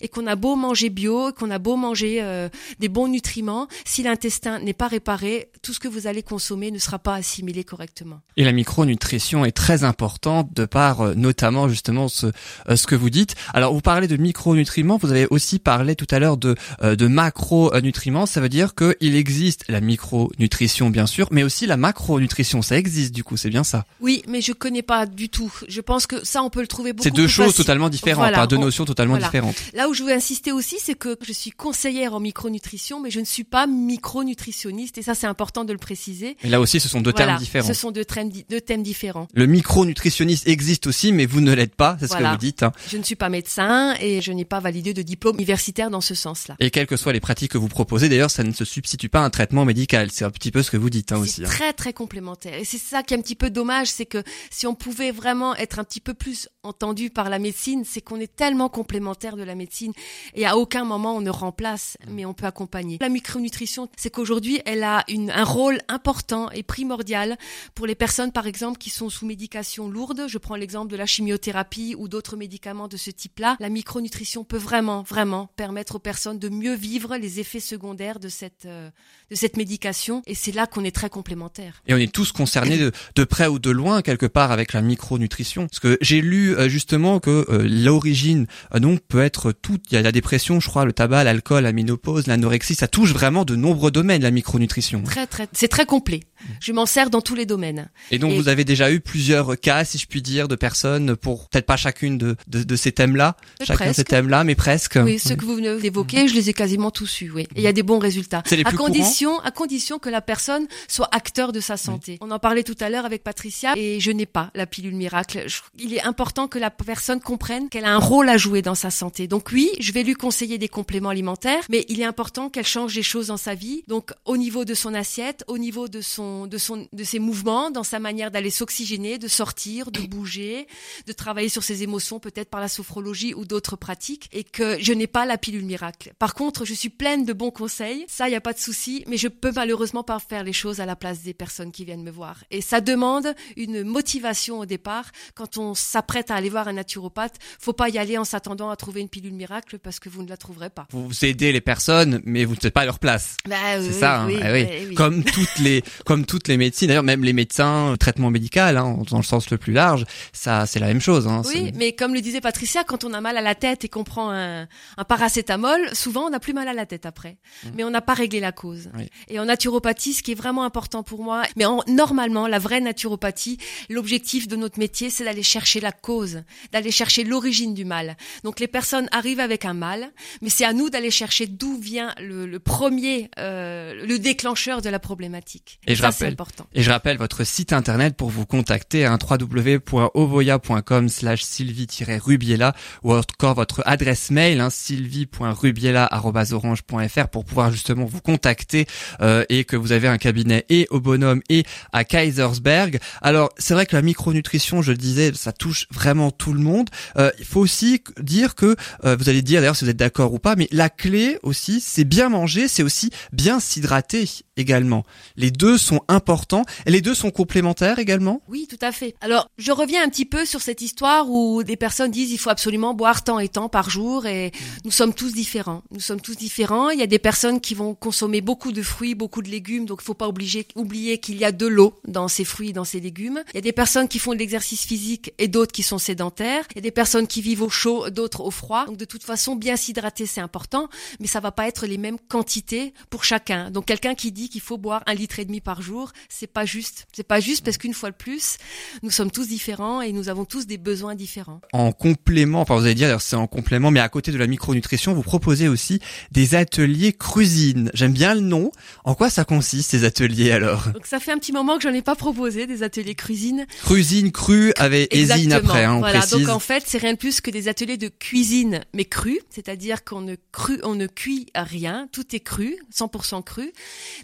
et qu'on a beau manger bio, qu'on a beau manger euh, des bons nutriments, si l'intestin n'est pas réparé, tout ce que vous allez consommer ne sera pas assimilé correctement. Et la micronutrition est très importante de par euh, notamment justement ce euh, que vous dites. Alors vous parlez de micronutriments, vous avez aussi parlé tout à l'heure de euh, de macronutriments, ça veut dire que il existe la micronutrition bien sûr, mais aussi la macronutrition, ça existe du coup, c'est bien ça. Oui, mais je connais pas du tout. Je pense que ça on peut le trouver beaucoup C'est deux plus choses facile. totalement différentes, Voilà, hein, deux on- notions totalement voilà. différentes. Là où je veux insister aussi, c'est que je suis conseillère en micronutrition, mais je ne suis pas micronutritionniste, et ça c'est important de le préciser. Et là aussi ce sont deux Voilà, termes différents. Ce sont deux thèmes, di- deux thèmes différents. Le micronutritionniste existe aussi, mais vous ne l'êtes pas, c'est ce que vous dites. hein. Je ne suis pas médecin et je n'ai pas validé de diplôme universitaire dans ce sens-là. Et quelles que soient les pratiques que vous proposez, d'ailleurs, ça ne se substitue pas à un traitement médical. C'est un petit peu ce que vous dites hein, aussi. C'est hein. très très complémentaire et c'est ça qui est un petit peu dommage, c'est que si on pouvait vraiment être un petit peu plus entendu par la médecine, c'est qu'on est tellement complémentaire de la médecine et à aucun moment on ne remplace, mais on peut accompagner. La micronutrition, c'est qu'aujourd'hui elle a une, un rôle important et primordial pour les personnes par exemple qui sont sous médication lourde. Je prends l'exemple de la chimiothérapie ou d'autres médicaments de ce type-là. La micronutrition peut vraiment vraiment permettre aux personnes de mieux vivre les effets secondaires de cette euh, de cette médication et c'est là qu'on est très complémentaires. Et on tous concernés de, de près ou de loin quelque part avec la micronutrition. Parce que j'ai lu euh, justement que euh, l'origine euh, donc peut être toute. Il y a la dépression, je crois, le tabac, l'alcool, la ménopause, l'anorexie. Ça touche vraiment de nombreux domaines la micronutrition. Très très c'est très complet. Je m'en sers dans tous les domaines. Et donc Et- vous avez déjà eu plusieurs cas, si je puis dire, de personnes pour peut-être pas chacune de, de, de ces thèmes-là, Mais chacun de ces presque. thèmes-là, mais presque. Oui, ceux que vous venez d'évoquer, je les ai quasiment tous eus, oui. Et il y a des bons résultats. C'est les à plus condition, à condition que la personne soit acteur de sa santé. On en parlait tout à l'heure avec Patricia et je n'ai pas la pilule miracle. Je- il est important que la personne comprenne qu'elle a un rôle à jouer dans sa santé. Donc oui, je vais lui conseiller des compléments alimentaires, mais il est important qu'elle change des choses dans sa vie. Donc au niveau de son assiette, au niveau de son son, de son, de ses mouvements, dans sa manière d'aller s'oxygéner, de sortir, de bouger, de travailler sur ses émotions, peut-être par la sophrologie ou d'autres pratiques, et que je n'ai pas la pilule miracle. Par contre, je suis pleine de bons conseils. Ça, il y a pas de souci, mais je peux malheureusement pas faire les choses à la place des personnes qui viennent me voir. Et ça demande une motivation au départ. Quand on s'apprête à aller voir un naturopathe, faut pas y aller en s'attendant à trouver une pilule miracle parce que vous ne la trouverez pas. Vous aidez les personnes, mais vous ne faites pas à leur place. Bah, C'est oui, ça, hein. oui, oui. oui, oui. comme toutes les comme toutes les médecines. D'ailleurs, même les médecins, euh, traitement médical, hein, dans le sens le plus large, ça c'est la même chose. Hein. Oui, mais comme le disait Patricia, quand on a mal à la tête et qu'on prend un, un paracétamol, souvent on n'a plus mal à la tête après. Mais on n'a pas réglé la cause. Oui. Et en naturopathie, ce qui est vraiment important pour moi, mais en, normalement, la vraie naturopathie, l'objectif de notre métier, c'est d'aller chercher la cause, d'aller chercher l'origine du mal. Donc les personnes arrivent avec un mal, mais c'est à nous d'aller chercher d'où vient le, le premier, euh, le déclencheur de la problématique. Et je rappelle- important. Et je rappelle votre site internet pour vous contacter, hein, www.ovoya.com slash sylvie-rubiela ou encore votre adresse mail, hein, sylvie.rubiela.orange.fr pour pouvoir justement vous contacter euh, et que vous avez un cabinet et au Bonhomme et à Kaisersberg. Alors c'est vrai que la micronutrition, je le disais, ça touche vraiment tout le monde. Euh, il faut aussi dire que, euh, vous allez dire d'ailleurs si vous êtes d'accord ou pas, mais la clé aussi, c'est bien manger, c'est aussi bien s'hydrater également. Les deux sont importants et les deux sont complémentaires également? Oui, tout à fait. Alors, je reviens un petit peu sur cette histoire où des personnes disent il faut absolument boire tant et tant par jour et nous sommes tous différents. Nous sommes tous différents. Il y a des personnes qui vont consommer beaucoup de fruits, beaucoup de légumes, donc il faut pas oublier qu'il y a de l'eau dans ces fruits, dans ces légumes. Il y a des personnes qui font de l'exercice physique et d'autres qui sont sédentaires. Il y a des personnes qui vivent au chaud, d'autres au froid. Donc de toute façon, bien s'hydrater, c'est important, mais ça va pas être les mêmes quantités pour chacun. Donc quelqu'un qui dit qu'il faut boire un litre et demi par jour, c'est pas juste. C'est pas juste parce qu'une fois de plus, nous sommes tous différents et nous avons tous des besoins différents. En complément, enfin vous allez dire c'est en complément, mais à côté de la micronutrition, vous proposez aussi des ateliers cuisine. J'aime bien le nom. En quoi ça consiste ces ateliers alors? Donc ça fait un petit moment que j'en ai pas proposé des ateliers cuisine. Cuisine crue avec Exactement. après, hein, on voilà. précise. Donc en fait, c'est rien de plus que des ateliers de cuisine, mais cru, c'est-à-dire qu'on ne cru, on ne cuit rien, tout est cru, 100% cru.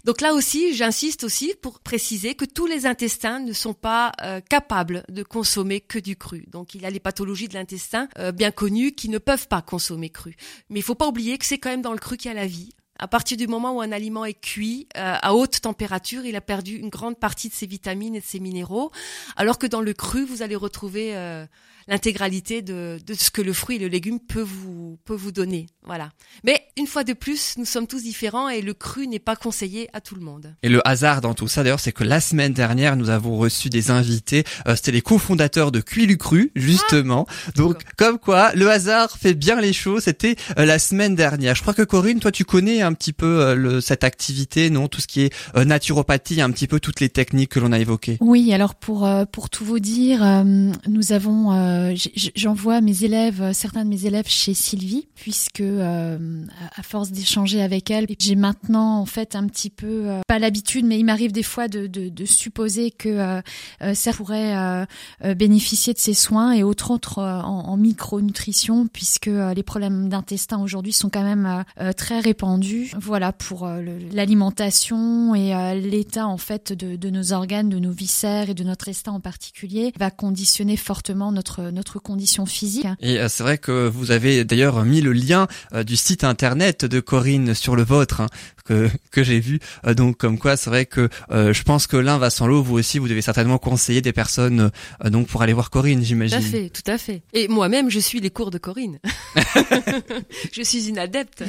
Donc là aussi, j'insiste aussi pour préciser que tous les intestins ne sont pas euh, capables de consommer que du cru. Donc il y a les pathologies de l'intestin euh, bien connues qui ne peuvent pas consommer cru. Mais il faut pas oublier que c'est quand même dans le cru qu'il y a la vie. À partir du moment où un aliment est cuit euh, à haute température, il a perdu une grande partie de ses vitamines et de ses minéraux, alors que dans le cru, vous allez retrouver l'intégralité de, de ce que le fruit et le légume peut vous peut vous donner. Voilà. Mais une fois de plus, nous sommes tous différents et le cru n'est pas conseillé à tout le monde. Et le hasard dans tout ça, d'ailleurs, c'est que la semaine dernière, nous avons reçu des invités. Euh, C'était les cofondateurs de Cuilu Cru, justement. Donc, comme quoi, le hasard fait bien les choses. C'était euh, la semaine dernière. Je crois que Corinne, toi, tu connais un petit peu euh, le, cette activité, non? Tout ce qui est euh, naturopathie, un petit peu toutes les techniques que l'on a évoquées. Oui, alors pour euh, pour tout vous dire, euh, nous avons, euh, j'envoie mes élèves, euh, certains de mes élèves chez Sylvie, puisque euh, à force d'échanger avec elle, j'ai maintenant en fait un petit peu pas l'habitude, mais il m'arrive des fois de, supposer que ça pourrait bénéficier de ces soins et autres autres en, en micronutrition, puisque les problèmes d'intestin aujourd'hui sont quand même très répandus. Voilà pour l'alimentation et l'état en fait de, nos organes, de nos viscères et de notre estin en particulier va conditionner fortement notre notre condition physique. Et euh, c'est vrai que vous avez d'ailleurs mis le lien euh, du site internet de Corinne sur le vôtre, hein, que, que j'ai vu. Euh, donc comme quoi, c'est vrai que euh, je pense que l'un va sans l'autre. Vous aussi, vous devez certainement conseiller des personnes euh, donc pour aller voir Corinne, Tout j'imagine. à fait, tout à fait. Et moi-même, je suis les cours de Corinne. <laughs> je suis une adepte.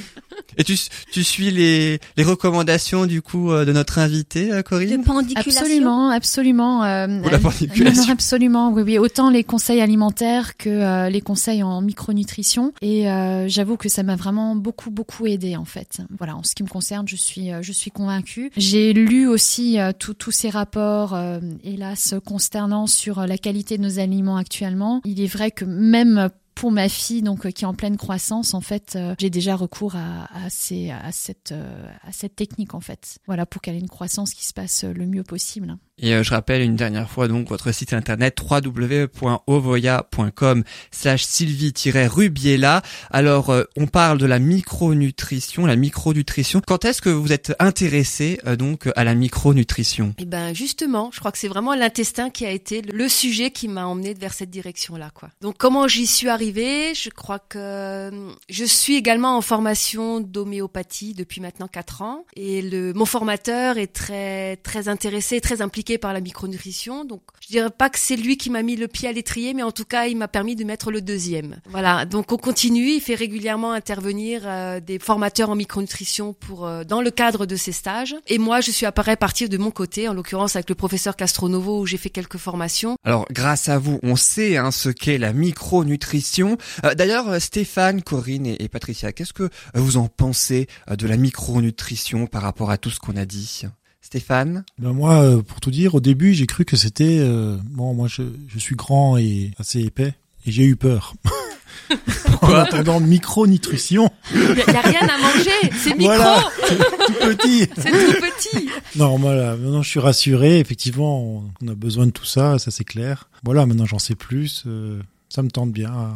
Et tu, tu suis les, les recommandations du coup euh, de notre invité, euh, Corinne? De pendiculation. Absolument, absolument. euh, Ou la pendiculation. non, non, absolument, oui, oui. Autant les conseils alimentaires que euh, les conseils en micronutrition. Et euh, j'avoue que ça m'a vraiment beaucoup, beaucoup aidé en fait. Voilà, en ce qui me concerne, je suis, euh, je suis convaincue. J'ai lu aussi euh, tous ces rapports, euh, hélas, consternants sur euh, la qualité de nos aliments actuellement. Il est vrai que même pour ma fille, donc qui est en pleine croissance, en fait, j'ai déjà recours à, cette, à cette technique en fait. Voilà, pour qu'elle ait une croissance qui se passe le mieux possible. Et euh, je rappelle une dernière fois donc votre site internet www.ovoya.com slash sylvie-rubiela. Alors euh, on parle de la micronutrition, la micronutrition. Quand est-ce que vous êtes intéressé euh, donc à la micronutrition? Et ben justement, je crois que c'est vraiment l'intestin qui a été le sujet qui m'a emmené vers cette direction-là, quoi. Donc comment j'y suis arrivée? Je crois que je suis également en formation d'homéopathie depuis maintenant quatre ans, et le mon formateur est très très intéressé, très impliqué par la micronutrition. Donc je dirais pas que c'est lui qui m'a mis le pied à l'étrier, mais en tout cas il m'a permis de mettre le deuxième. Voilà. Donc on continue. Il fait régulièrement intervenir euh, des formateurs en micronutrition pour euh, dans le cadre de ces stages. Et moi je suis appareil partir de mon côté, en l'occurrence avec le professeur Castronovo où j'ai fait quelques formations. Alors grâce à vous, on sait hein, ce qu'est la micronutrition. Euh, D'ailleurs, euh, Stéphane, Corinne et, et Patricia, qu'est-ce que euh, vous en pensez euh, de la micronutrition par rapport à tout ce qu'on a dit? Stéphane Ben moi, euh, pour tout dire, au début, j'ai cru que c'était euh, bon. Moi, je, je suis grand et assez épais, et j'ai eu peur. <laughs> en entendant micronutrition, Il y, a- rien à manger, c'est micro, Voilà. tout petit. <laughs> c'est tout petit. Non, voilà. Maintenant, je suis rassuré. Effectivement, on, on a besoin de tout ça, ça c'est clair. Voilà, maintenant j'en sais plus. euh, ça me tente bien à,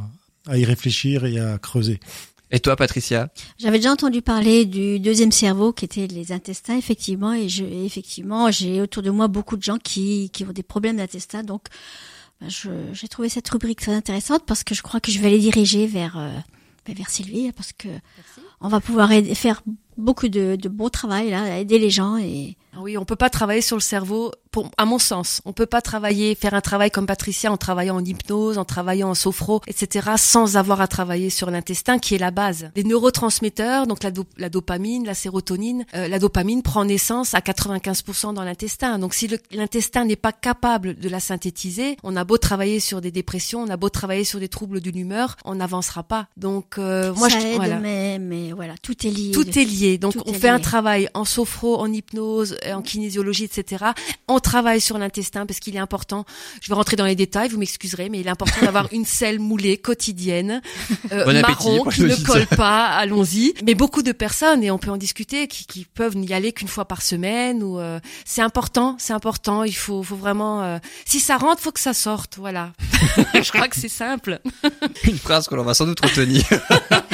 à y réfléchir et à creuser. Et toi, Patricia? J'avais déjà entendu parler du deuxième cerveau qui était les intestins, effectivement, et je, effectivement, j'ai autour de moi beaucoup de gens qui, qui ont des problèmes d'intestin, donc ben, je- j'ai trouvé cette rubrique très intéressante parce que je crois que je vais les diriger vers euh, ben, vers Sylvie parce que on va pouvoir aider- faire beaucoup de, de bon travail là, aider les gens et Oui, on peut pas travailler sur le cerveau. Pour, à mon sens, on peut pas travailler, faire un travail comme Patricia en travaillant en hypnose, en travaillant en sophro, etc., sans avoir à travailler sur l'intestin, qui est la base. Les neurotransmetteurs, donc la, do- la dopamine, la sérotonine, euh, la dopamine prend naissance à 95% dans l'intestin. Donc si l'intestin n'est pas capable de la synthétiser, on a beau travailler sur des dépressions, on a beau travailler sur des troubles de l'humeur, on n'avancera pas. Donc euh, moi, ça je, aide, voilà. mais mais voilà, tout est lié. Tout est lié. Donc, Tout on fait un travail en sophro, en hypnose, en kinésiologie, etc. On travaille sur l'intestin parce qu'il est important. Je vais rentrer dans les détails, vous m'excuserez, mais il est important d'avoir <laughs> une selle moulée quotidienne, euh, Bon marron, qui ne colle pas. Allons-y. Mais beaucoup de personnes, et on peut en discuter, qui, qui peuvent n'y aller qu'une fois par semaine. Ou euh, c'est important, c'est important. Il faut, faut vraiment. euh, si ça rentre, faut que ça sorte. Voilà. <laughs> Je crois que c'est simple. Une phrase que l'on va sans doute retenir. <laughs>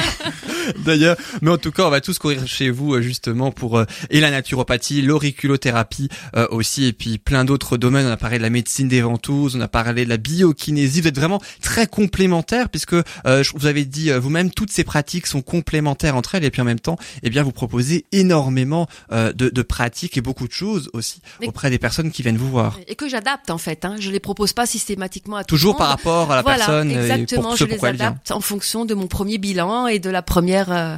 <laughs> D'ailleurs, mais en tout cas, on va tous courir chez vous euh, justement pour euh, et la naturopathie, l'auriculothérapie euh, aussi, et puis plein d'autres domaines. On a parlé de la médecine des ventouses, on a parlé de la biokinésie. Vous êtes vraiment très complémentaires puisque euh, vous avez dit euh, vous-même toutes ces pratiques sont complémentaires entre elles, et puis en même temps, eh bien, vous proposez énormément euh, de, de pratiques et beaucoup de choses aussi Mais- auprès des personnes qui viennent vous voir. Et que j'adapte en fait. Hein. Je les propose pas systématiquement à tout Toujours le par monde. rapport à la voilà, personne euh, et exactement, pour je ce les adapte en fonction de mon premier bilan et de la première euh,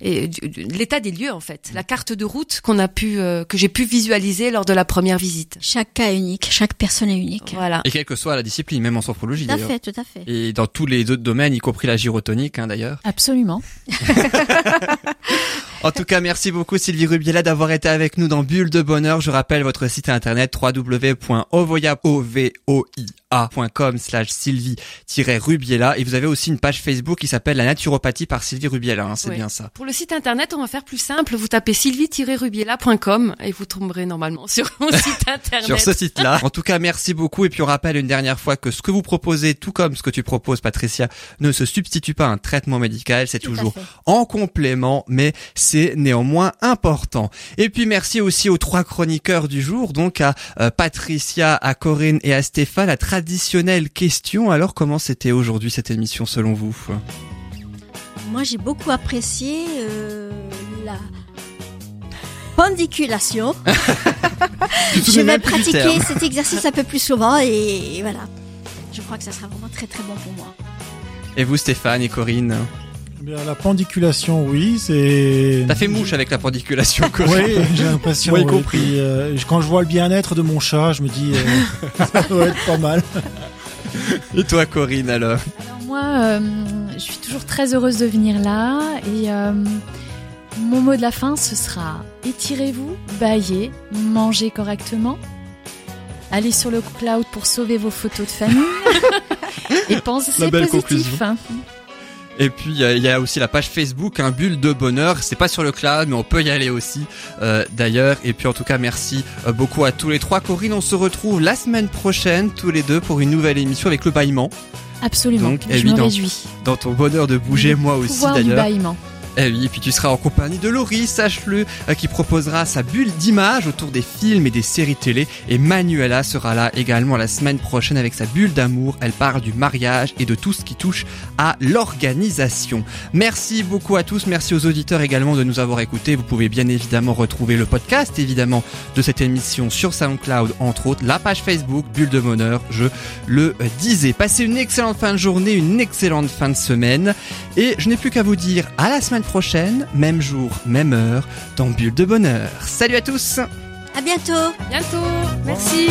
et l'état des lieux en fait, la carte de route qu'on a pu euh, que j'ai pu visualiser lors de la première visite. Chaque cas est unique, chaque personne est unique. Voilà. Et quelle que soit la discipline, même en sophrologie Tout à fait, tout à fait. Et dans tous les autres domaines, y compris la gyrotonique hein, d'ailleurs. Absolument. <laughs> En tout cas, merci beaucoup Sylvie Rubiela d'avoir été avec nous dans Bulle de Bonheur. Je rappelle votre site internet www.ovoia.com slash Sylvie-Rubiela. Et vous avez aussi une page Facebook qui s'appelle La Naturopathie par Sylvie Rubiela. hein, c'est bien ça. Pour le site internet, on va faire plus simple. Vous tapez sylvie-rubiela.com et vous tomberez normalement <laughs> sur mon site internet. Sur ce site-là. <laughs> En tout cas, merci beaucoup. Et puis on rappelle une dernière fois que ce que vous proposez, tout comme ce que tu proposes, Patricia, ne se substitue pas à un traitement médical. C'est toujours en complément, mais c'est néanmoins important. Et puis merci aussi aux trois chroniqueurs du jour, donc à euh, Patricia, à Corinne et à Stéphane. Traditionnelle question, alors comment c'était aujourd'hui cette émission selon vous Moi, j'ai beaucoup apprécié euh, la pendiculation. <laughs> Je vais pratiquer cet exercice un peu plus souvent et voilà. Je crois que ça sera vraiment très très bon pour moi. Et vous Stéphane et Corinne? Bien, la pendiculation, oui, c'est. T'as fait mouche avec la pendiculation, Corinne <laughs> Oui, j'ai l'impression. Oui. compris. Puis, euh, quand je vois le bien-être de mon chat, je me dis, euh, <laughs> ça doit être pas mal. Et toi Corinne alors Alors moi, euh, je suis toujours très heureuse de venir là et euh, mon mot de la fin, ce sera étirez-vous, baillez, mangez correctement, allez sur le cloud pour sauver vos photos de famille <laughs> et pensez La belle positif. conclusion. Et puis il y a aussi la page Facebook, un bulle de bonheur. C'est pas sur le cloud, mais on peut y aller aussi euh, d'ailleurs. Et puis en tout cas, merci euh, beaucoup à tous les trois. Corinne, on se retrouve la semaine prochaine tous les deux pour une nouvelle émission avec le bâillement. Absolument. Donc, je me évident. réjouis. Dans ton bonheur de bouger, moi aussi d'ailleurs. Eh oui, puis tu seras en compagnie de Laurie, sache-le, euh, qui proposera sa bulle d'image autour des films et des séries télé. Et Manuela sera là également la semaine prochaine avec sa bulle d'amour. Elle parle du mariage et de tout ce qui touche à l'organisation. Merci beaucoup à tous, merci aux auditeurs également de nous avoir écoutés. Vous pouvez bien évidemment retrouver le podcast, évidemment, de cette émission sur SoundCloud, entre autres, la page Facebook, Bulle de Bonheur, je le euh, disais. Passez une excellente fin de journée, une excellente fin de semaine. Et je n'ai plus qu'à vous dire à la semaine prochaine, même jour, même heure, dans Bulle de Bonheur. Salut à tous À bientôt. Bientôt. Merci.